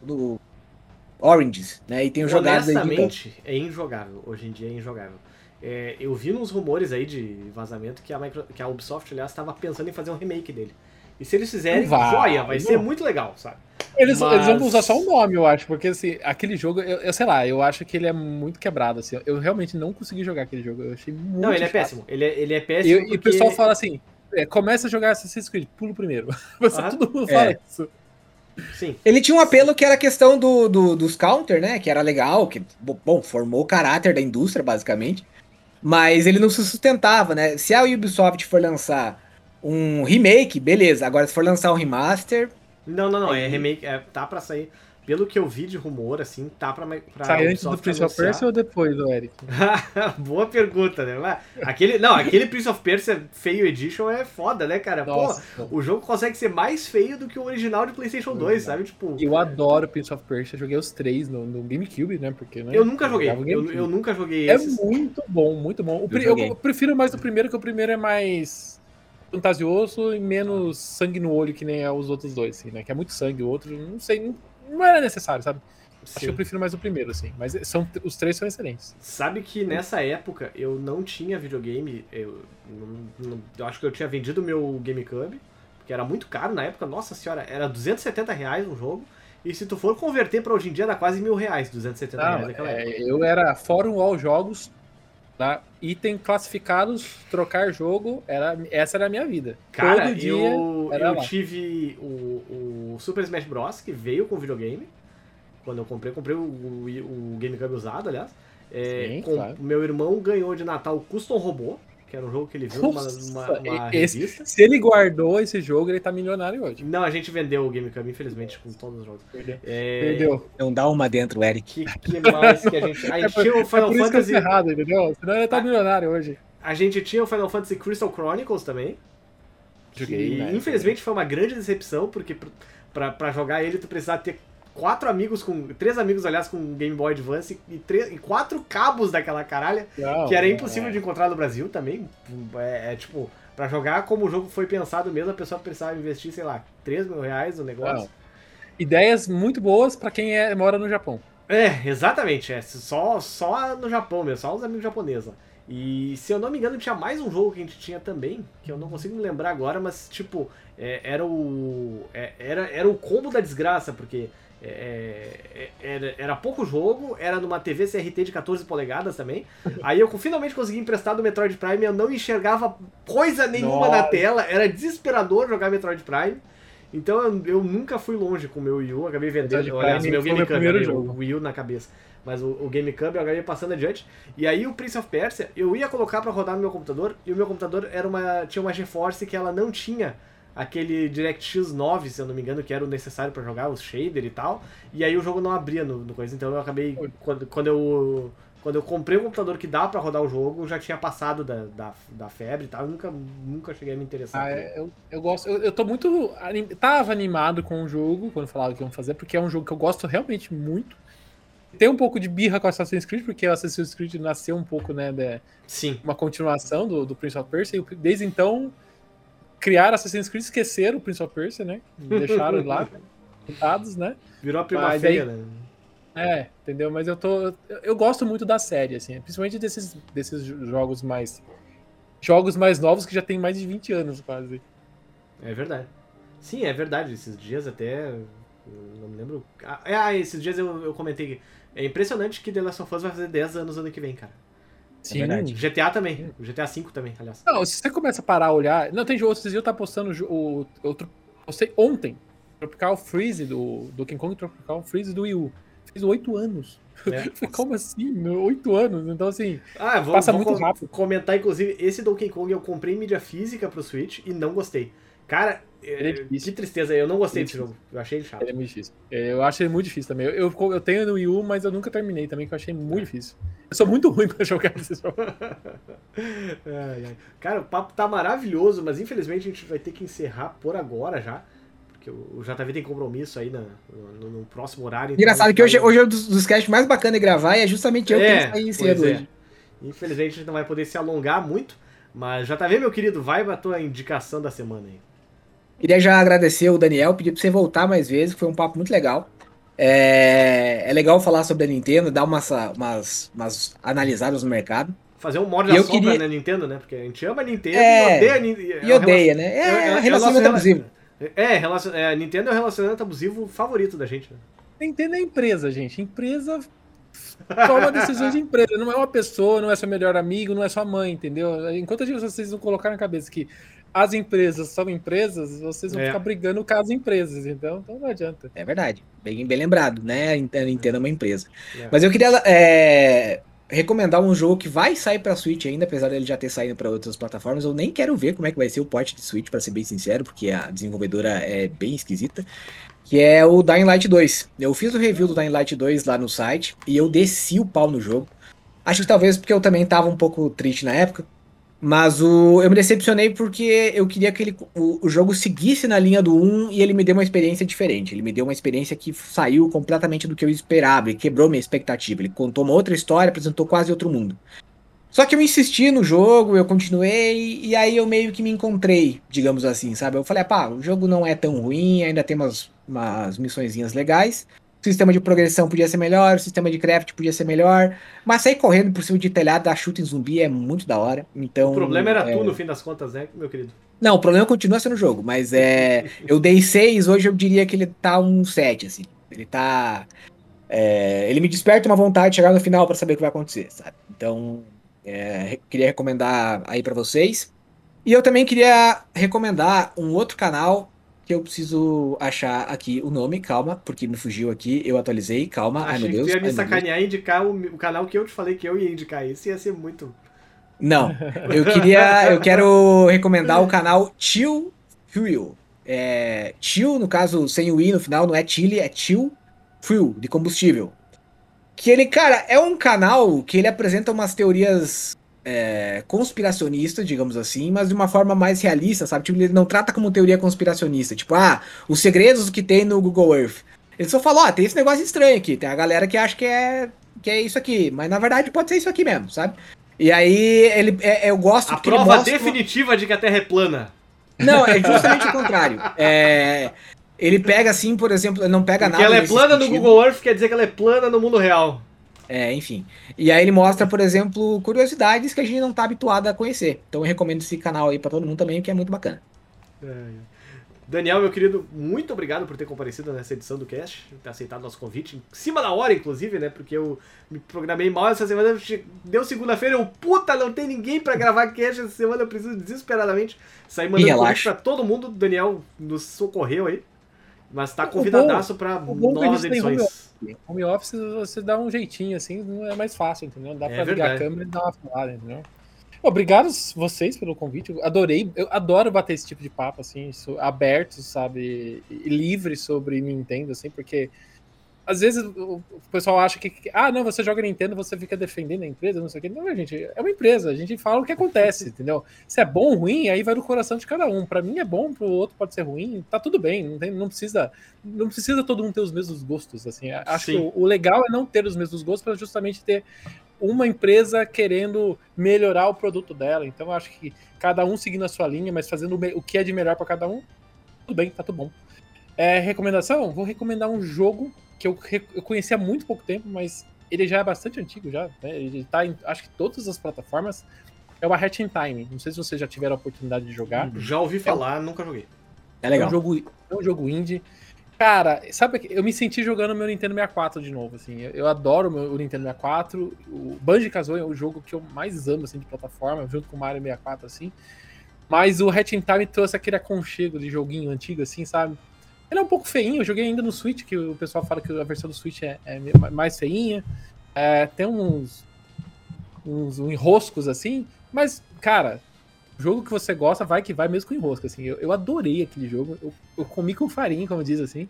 no Oranges, né? E tenho jogado então. honestamente, é injogável. Hoje em dia é injogável. É, eu vi uns rumores aí de vazamento que a, Micro- que a Ubisoft, aliás, estava pensando em fazer um remake dele. E se eles fizerem, vai, joia, vai não. ser muito legal, sabe? Eles, Mas- eles vão usar só o nome, eu acho, porque assim, aquele jogo, eu, eu sei lá, eu acho que ele é muito quebrado, assim. Eu realmente não consegui jogar aquele jogo. Eu achei muito. Não, ele é chato. péssimo. Ele é, ele é E, péssimo. e o porque- pessoal fala assim: é, começa a jogar Assassin's Creed, pulo primeiro. [LAUGHS] Você, Aham. todo mundo fala É. isso. Sim. Ele tinha um apelo que era a questão do, do- dos counter, né? Que era legal, que, bo- bom, formou o caráter da indústria, basicamente. Mas ele não se sustentava, né? Se a Ubisoft for lançar um remake, beleza. Agora, se for lançar um remaster, Não, não, não. É remake. É, tá pra sair. Pelo que eu vi de rumor, assim, tá pra. pra Sai antes do Prince of Persia ou depois do Eric? [LAUGHS] Boa pergunta, né? Aquele, não, aquele Prince of Persia Feio Edition é foda, né, cara? Nossa. Pô, o jogo consegue ser mais feio do que o original de PlayStation 2, sabe? Tipo. Eu adoro Prince of Persia, joguei os três no, no GameCube, né? Porque, né? Eu nunca joguei. Eu, eu, nunca joguei É esses. muito bom, muito bom. O, eu, eu prefiro mais o primeiro, que o primeiro é mais fantasioso e menos sangue no olho que nem é os outros dois, assim, né? Que é muito sangue, o outro, não sei, não, não era necessário, sabe? Sim. Acho que eu prefiro mais o primeiro, assim. Mas são, os três são excelentes. Sabe que nessa época eu não tinha videogame. Eu, não, não, eu acho que eu tinha vendido meu GameCube, que era muito caro na época. Nossa senhora, era 270 reais um jogo. E se tu for converter para hoje em dia, dá quase mil reais, 270 não, reais naquela é, época. Eu era Fórum All Jogos, Tá? Item classificados, trocar jogo, era, essa era a minha vida. Cara, Todo dia eu, eu tive o, o, Super Smash Bros. que veio com videogame. Quando eu comprei, comprei o, o, o GameCube usado, aliás. É, Sim, com, claro. Meu irmão ganhou de Natal Custom Robô que era um jogo que ele viu numa, numa, numa esse, revista. Se ele guardou esse jogo, ele tá milionário hoje. Não, a gente vendeu o GameCube, infelizmente, com todos os jogos. Perdeu. É... Perdeu. Não dá uma dentro, Eric. Que, que mais que a gente. A [LAUGHS] gente é tinha o Final é Fantasy. É errado, entendeu? Senão ele tá milionário hoje. A gente tinha o Final Fantasy Crystal Chronicles também. Joguei. E, né? infelizmente foi uma grande decepção, porque pra, pra jogar ele tu precisava ter quatro amigos com. Três amigos, aliás, com Game Boy Advance e, três, e quatro cabos daquela caralha. Não, que era impossível é. de encontrar no Brasil também. É, é, tipo, pra jogar como o jogo foi pensado mesmo, a pessoa precisava investir, sei lá, 3 mil reais no negócio. Não. Ideias muito boas para quem é, mora no Japão. É, exatamente. É, só, só no Japão mesmo, só os amigos japoneses. E se eu não me engano, tinha mais um jogo que a gente tinha também, que eu não consigo me lembrar agora, mas tipo, é, era o. É, era, era o combo da desgraça, porque é, é, era, era pouco jogo, era numa TV CRT de 14 polegadas também. Aí eu finalmente consegui emprestar do Metroid Prime, eu não enxergava coisa nenhuma Nossa. na tela, era desesperador jogar Metroid Prime. Então eu, eu nunca fui longe com o meu Wii U, acabei vendendo, aliás, o meu GameCube, o Wii U na cabeça. Mas o, o GameCube eu acabei passando adiante. E aí o Prince of Persia, eu ia colocar para rodar no meu computador, e o meu computador era uma, tinha uma GeForce que ela não tinha aquele DirectX 9, se eu não me engano, que era o necessário para jogar, os shader e tal. E aí o jogo não abria no, no coisa, então eu acabei. Quando, quando eu. Quando eu comprei um computador que dá para rodar o jogo, já tinha passado da, da, da febre e tal. Eu nunca, nunca cheguei a me interessar. Ah, é, eu, eu gosto. Eu, eu tô muito. Anim, tava animado com o jogo quando falava que iam fazer, porque é um jogo que eu gosto realmente muito. Tem um pouco de birra com Assassin's Creed, porque o Assassin's Creed nasceu um pouco, né? De, Sim. Uma continuação do, do Prince of Persia. E desde então criaram Assassin's Creed, esqueceram o Prince of Persia, né? [LAUGHS] Deixaram lá, pintados, né? Virou a primavera, né? É, entendeu? Mas eu tô. Eu gosto muito da série, assim, principalmente desses, desses jogos mais. Jogos mais novos que já tem mais de 20 anos, quase. É verdade. Sim, é verdade. Esses dias até. Não me lembro. Ah, é, esses dias eu, eu comentei. É impressionante que The Last of Us vai fazer 10 anos ano que vem, cara. Sim. É GTA também. O GTA V também, aliás. Não, se você começa a parar a olhar. Não, tem outros dias eu tá postando o. Outro, postei ontem. Tropical Freeze do Donkey Kong Tropical Freeze do Wii U. Fez oito anos. É. [LAUGHS] Como assim? Oito anos? Então, assim, ah, vou, passa vou muito rápido. comentar, inclusive, esse Donkey Kong eu comprei em mídia física pro Switch e não gostei. Cara, é, é que tristeza, eu não gostei é desse jogo. Eu achei ele chato. Ele é muito difícil. Eu acho ele muito difícil também. Eu, eu, eu tenho no Wii U, mas eu nunca terminei também, que eu achei muito difícil. Eu sou muito ruim [LAUGHS] pra jogar esse jogo. [LAUGHS] ai, ai. Cara, o papo tá maravilhoso, mas infelizmente a gente vai ter que encerrar por agora já. Porque o JV tem compromisso aí no, no, no próximo horário. Então Engraçado que hoje, hoje é um dos, dos casts mais bacanas de gravar e é justamente eu é, que sair cedo hoje. Infelizmente a gente não vai poder se alongar muito. Mas JV, meu querido, vai pra tua indicação da semana aí. Queria já agradecer o Daniel, pedir pra você voltar mais vezes, foi um papo muito legal. É, é legal falar sobre a Nintendo, dar umas, umas, umas analisadas no mercado. Fazer um modo de sombra queria... na Nintendo, né? Porque a gente ama a Nintendo é... e odeia a Nintendo. E odeia, né? É, é, é relacionamento abusivo. É, relacion... é, a Nintendo é o relacionamento abusivo favorito da gente, né? Nintendo é empresa, gente. Empresa toma decisões de empresa. Não é uma pessoa, não é seu melhor amigo, não é sua mãe, entendeu? Enquanto vocês não colocar na cabeça que as empresas são empresas, vocês vão é. ficar brigando com as empresas, então, então não adianta. É verdade, bem, bem lembrado, né? A Nintendo é uma empresa. É. Mas eu queria é, recomendar um jogo que vai sair pra Switch ainda, apesar dele já ter saído para outras plataformas. Eu nem quero ver como é que vai ser o port de Switch, para ser bem sincero, porque a desenvolvedora é bem esquisita. Que é o Dying Light 2. Eu fiz o review do Dying Light 2 lá no site e eu desci o pau no jogo. Acho que talvez porque eu também tava um pouco triste na época. Mas o, eu me decepcionei porque eu queria que ele, o, o, jogo seguisse na linha do 1 e ele me deu uma experiência diferente. Ele me deu uma experiência que saiu completamente do que eu esperava, ele quebrou minha expectativa. Ele contou uma outra história, apresentou quase outro mundo. Só que eu insisti no jogo, eu continuei, e aí eu meio que me encontrei, digamos assim, sabe? Eu falei, pá, o jogo não é tão ruim, ainda tem umas, umas missõezinhas legais. O sistema de progressão podia ser melhor, o sistema de craft podia ser melhor, mas sair correndo por cima de telhado da chuta em zumbi é muito da hora. Então, o problema era é... tu, no fim das contas, né, meu querido? Não, o problema continua sendo o jogo, mas é. [LAUGHS] eu dei 6, hoje eu diria que ele tá um 7, assim. Ele tá. É... ele me desperta uma vontade de chegar no final para saber o que vai acontecer, sabe? Então, é... queria recomendar aí para vocês. E eu também queria recomendar um outro canal que eu preciso achar aqui o nome, calma, porque me fugiu aqui, eu atualizei, calma, Achei ai meu Deus. Que tu ia me sacanear e indicar o, o, canal que eu te falei que eu ia indicar. Isso ia ser muito. Não, eu queria, eu quero recomendar o canal Chill Fuel. É, chill, no caso, sem o i no final, não é chile, é chill fuel, de combustível. Que ele, cara, é um canal que ele apresenta umas teorias é, conspiracionista, digamos assim, mas de uma forma mais realista, sabe? Tipo, ele não trata como teoria conspiracionista, tipo, ah, os segredos que tem no Google Earth. Ele só falou, ó, ah, tem esse negócio estranho aqui, tem a galera que acha que é, que é isso aqui, mas na verdade pode ser isso aqui mesmo, sabe? E aí ele, é, eu gosto A prova definitiva de que a Terra é plana. Não, é [LAUGHS] justamente o contrário. É, ele pega assim, por exemplo, ele não pega Porque nada. ela é plana sentido. no Google Earth, quer dizer que ela é plana no mundo real. É, enfim. E aí ele mostra, por exemplo, curiosidades que a gente não tá habituado a conhecer. Então eu recomendo esse canal aí para todo mundo também, que é muito bacana. É, Daniel, meu querido, muito obrigado por ter comparecido nessa edição do cast, ter aceitado nosso convite, em cima da hora, inclusive, né? Porque eu me programei mal essa semana, deu segunda-feira, eu, puta, não tem ninguém para gravar cast essa semana, eu preciso desesperadamente sair mandando convite pra todo mundo. Daniel nos socorreu aí, mas tá convidadaço para novas edições. Home office você dá um jeitinho, assim, é mais fácil, entendeu? Dá é pra ligar a câmera e dar uma falada, entendeu? Obrigado vocês pelo convite. Eu adorei, eu adoro bater esse tipo de papo, assim, aberto, sabe? E livre sobre Nintendo, assim, porque às vezes o pessoal acha que, ah, não, você joga Nintendo, você fica defendendo a empresa, não sei o quê. Não, gente, é uma empresa, a gente fala o que acontece, entendeu? Se é bom ou ruim, aí vai do coração de cada um. Para mim é bom, para o outro pode ser ruim, tá tudo bem, não, tem, não precisa não precisa todo mundo ter os mesmos gostos, assim. Acho Sim. que o, o, legal é não ter os mesmos gostos para justamente ter uma empresa querendo melhorar o produto dela. Então acho que cada um seguindo a sua linha, mas fazendo o que é de melhor para cada um, tudo bem, tá tudo bom. É, recomendação? Vou recomendar um jogo que eu, eu conheci há muito pouco tempo, mas ele já é bastante antigo já, né? Ele tá em, acho que todas as plataformas. É o Hat in Time. Não sei se vocês já tiveram a oportunidade de jogar. Já ouvi falar, é, nunca joguei. É legal. É um jogo, é um jogo indie. Cara, sabe eu me senti jogando meu Nintendo 64 de novo, assim. Eu, eu adoro o, meu, o Nintendo 64. O Banjo-Kazooie é o jogo que eu mais amo, assim, de plataforma, junto com o Mario 64, assim. Mas o Hat in Time trouxe aquele aconchego de joguinho antigo, assim, sabe? Ele é um pouco feinho, eu joguei ainda no Switch, que o pessoal fala que a versão do Switch é, é mais feinha. É, tem uns, uns enroscos assim, mas, cara, jogo que você gosta, vai que vai mesmo com enrosco, assim. Eu, eu adorei aquele jogo, eu, eu, comi com farinha, como diz assim.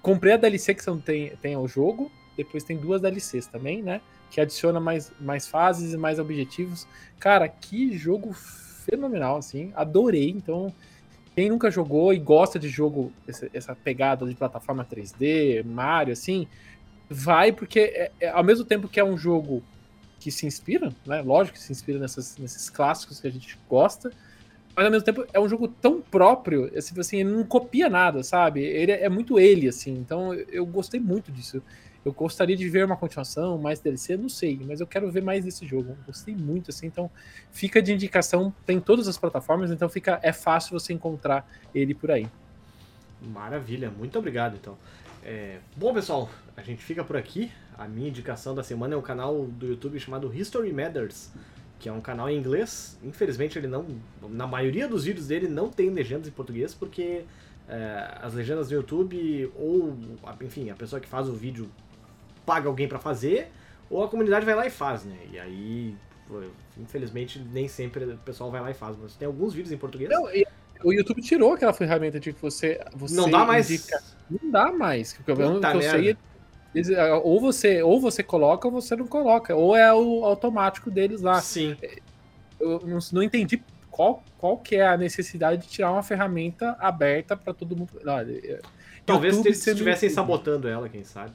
Comprei a DLC que são, tem, tem ao jogo, depois tem duas DLCs também, né? Que adiciona mais, mais fases e mais objetivos. Cara, que jogo fenomenal, assim. Adorei, então quem nunca jogou e gosta de jogo, essa, pegada de plataforma 3D, Mario, assim, vai porque é, é, ao mesmo tempo que é um jogo que se inspira, né? Lógico que se inspira nessas, nesses clássicos que a gente gosta, mas ao mesmo tempo é um jogo tão próprio, assim, assim ele não copia nada, sabe? Ele é, é muito ele, assim. Então eu gostei muito disso. Eu gostaria de ver uma continuação, mais DLC, não sei, mas eu quero ver mais desse jogo. Gostei muito, assim, então fica de indicação, tem todas as plataformas, então fica é fácil você encontrar ele por aí. Maravilha, muito obrigado, então. É, bom, pessoal, a gente fica por aqui. A minha indicação da semana é um canal do YouTube chamado History Matters, que é um canal em inglês. Infelizmente, ele não, na maioria dos vídeos dele não tem legendas em português, porque é, as legendas do YouTube ou, enfim, a pessoa que faz o vídeo paga alguém para fazer, ou a comunidade vai lá e faz, né? E aí, infelizmente, nem sempre o pessoal vai lá e faz, mas tem alguns vídeos em português. Não, o YouTube tirou aquela ferramenta de que você, você não dá mais. indica- Não dá mais. Que eu, Puta que eu sei, eles- ou você ou você coloca ou você não coloca. Ou é o automático deles lá. Sim. Eu não, não entendi qual, qual que é a necessidade de tirar uma ferramenta aberta para todo mundo. Olha, Talvez YouTube eles estivessem sabotando ela, quem sabe.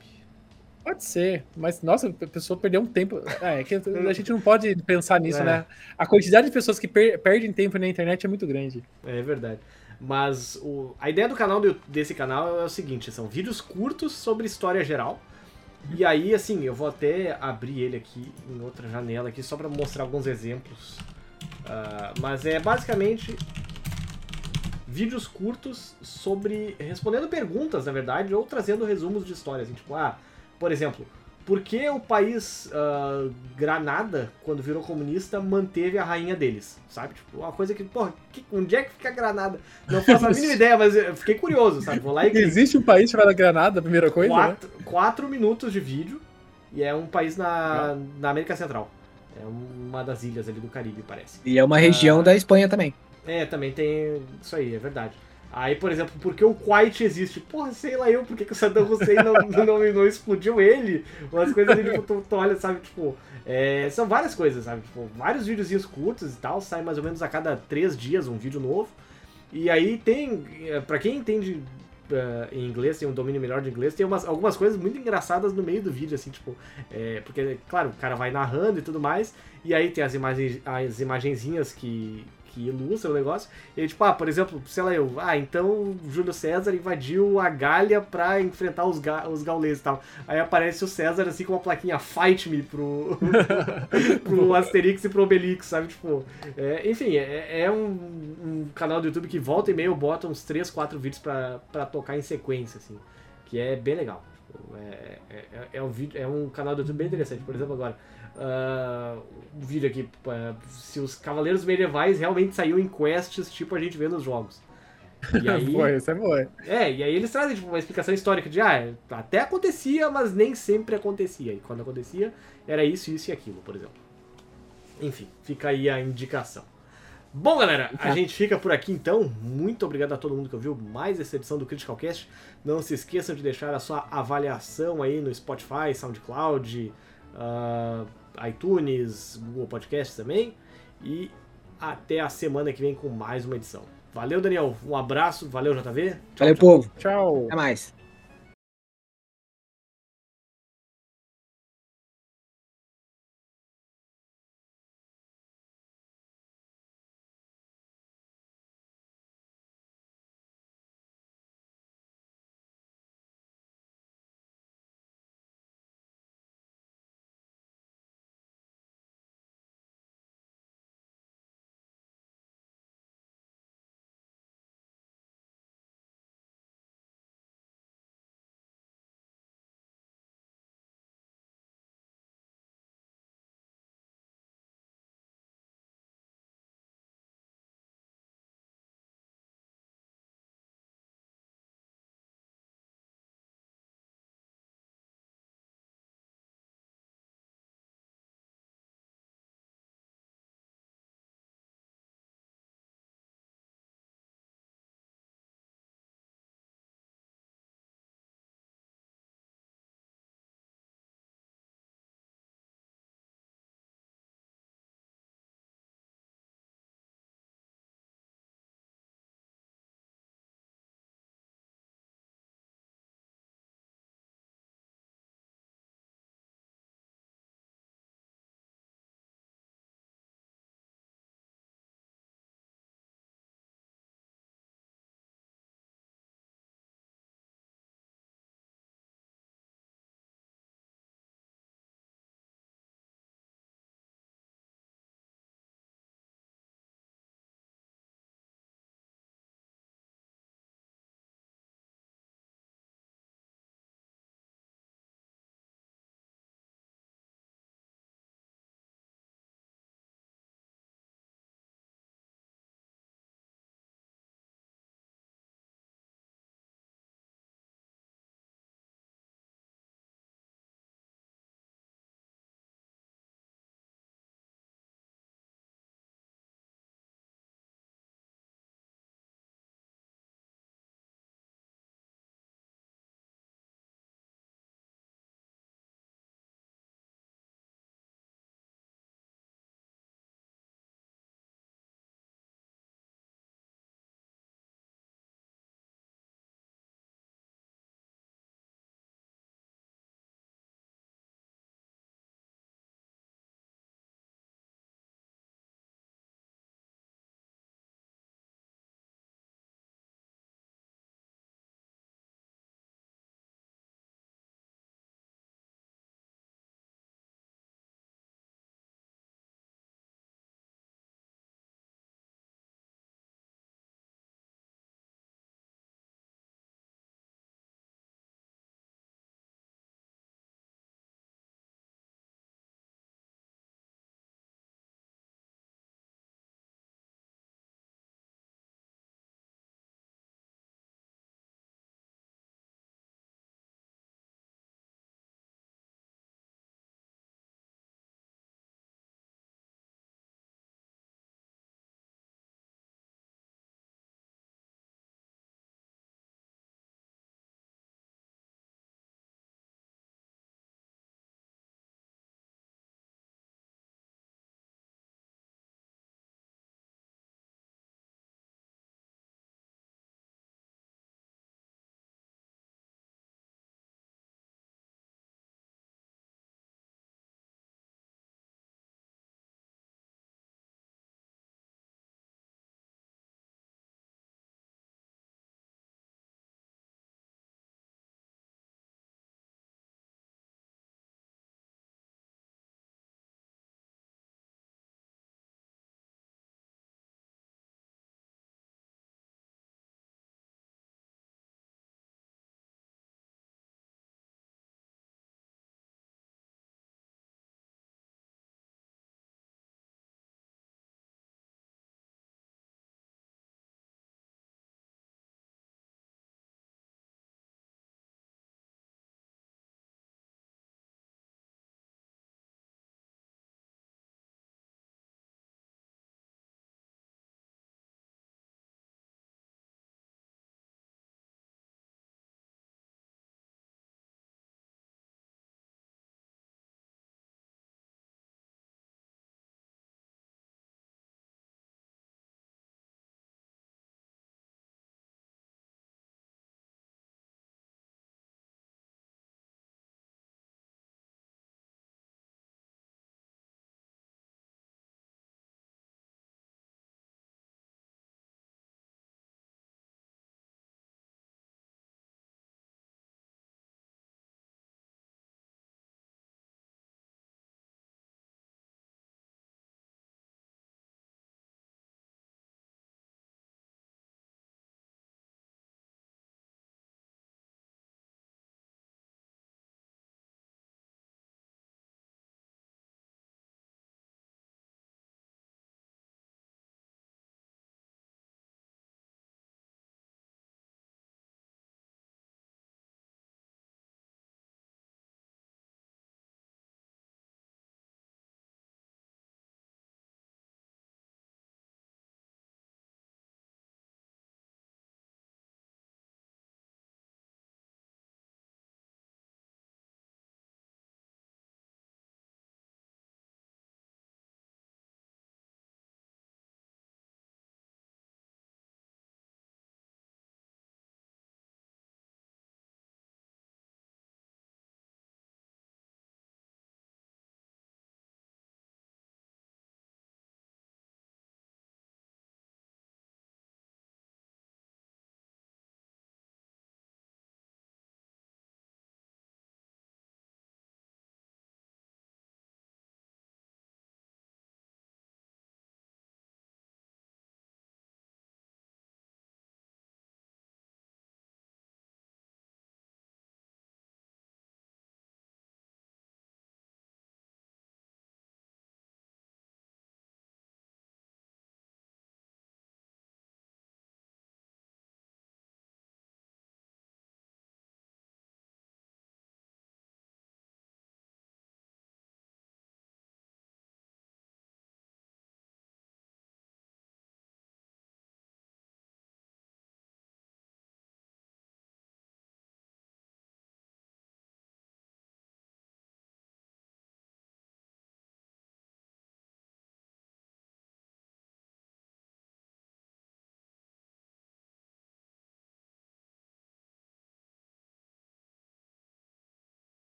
Pode ser, mas nossa, a pessoa perdeu um tempo. É, que a gente não pode pensar nisso, É. né? A quantidade de pessoas que per- perdem tempo na internet é muito grande. É verdade. Mas o- a ideia do canal do- desse canal é o seguinte: são vídeos curtos sobre história geral. E aí, assim, eu vou até abrir ele aqui em outra janela aqui só pra mostrar alguns exemplos. Ah, mas é basicamente vídeos curtos sobre respondendo perguntas, na verdade, ou trazendo resumos de histórias. Assim, tipo, ah, por exemplo, por que o país ah, Granada, quando virou comunista, manteve a rainha deles? Sabe? Tipo, uma coisa que, porra, que- onde é que fica Granada? Não faço a mínima ideia, mas eu fiquei curioso, sabe? Vou lá e. Existe um país chamado Granada, a primeira coisa, né? quatro, quatro minutos de vídeo e é um país na, na América Central. É uma das ilhas ali do Caribe, parece. E é uma região Ah. da Espanha também. É, também tem isso aí, é verdade. Aí, por exemplo, por que o Kuwait existe? Porra, sei lá eu, por que, que o Saddam Hussein [LAUGHS] não, não, não explodiu ele? Umas coisas ali, tipo, tu, tu olha, sabe, tipo... é, são várias coisas, sabe? Tipo, vários videozinhos curtos e tal, sai mais ou menos a cada três dias um vídeo novo. E aí tem, é, pra quem entende é, em inglês, tem um domínio melhor de inglês, tem umas, algumas coisas muito engraçadas no meio do vídeo, assim, tipo... é, porque, claro, o cara vai narrando e tudo mais, e aí tem as imagens, as imagenzinhas que, que ilustram o negócio. E tipo, ah, por exemplo, sei lá eu, ah, então Júlio César invadiu a Gália pra enfrentar os, ga os gauleses e tal. Aí aparece o César assim com uma plaquinha Fight Me pro, [LAUGHS] pro Asterix e pro Obelix, sabe? Tipo, é, enfim, é, é um, um canal do YouTube que volta e meio bota uns 3, 4 vídeos pra, pra tocar em sequência, assim, que é bem legal. É, é, é um vídeo, é um canal do YouTube bem interessante. Por exemplo, agora, ah, um vídeo aqui, ah, se os cavaleiros medievais realmente saíam em quests, tipo a gente vê nos jogos. E [LAUGHS] aí, Pô, isso é boa. é, e aí eles trazem tipo, uma explicação histórica de, ah, até acontecia, mas nem sempre acontecia. E quando acontecia, era isso, isso e aquilo, por exemplo. Enfim, fica aí a indicação. Bom, galera, a Tá. gente fica por aqui então. Muito obrigado a todo mundo que ouviu mais essa edição do Critical Cast. Não se esqueçam de deixar a sua avaliação aí no Spotify, SoundCloud, ah, iTunes, Google Podcasts também. E até a semana que vem com mais uma edição. Valeu, Daniel. Um abraço. Valeu, JV. Tchau, Valeu, tchau. povo. Tchau. Até mais.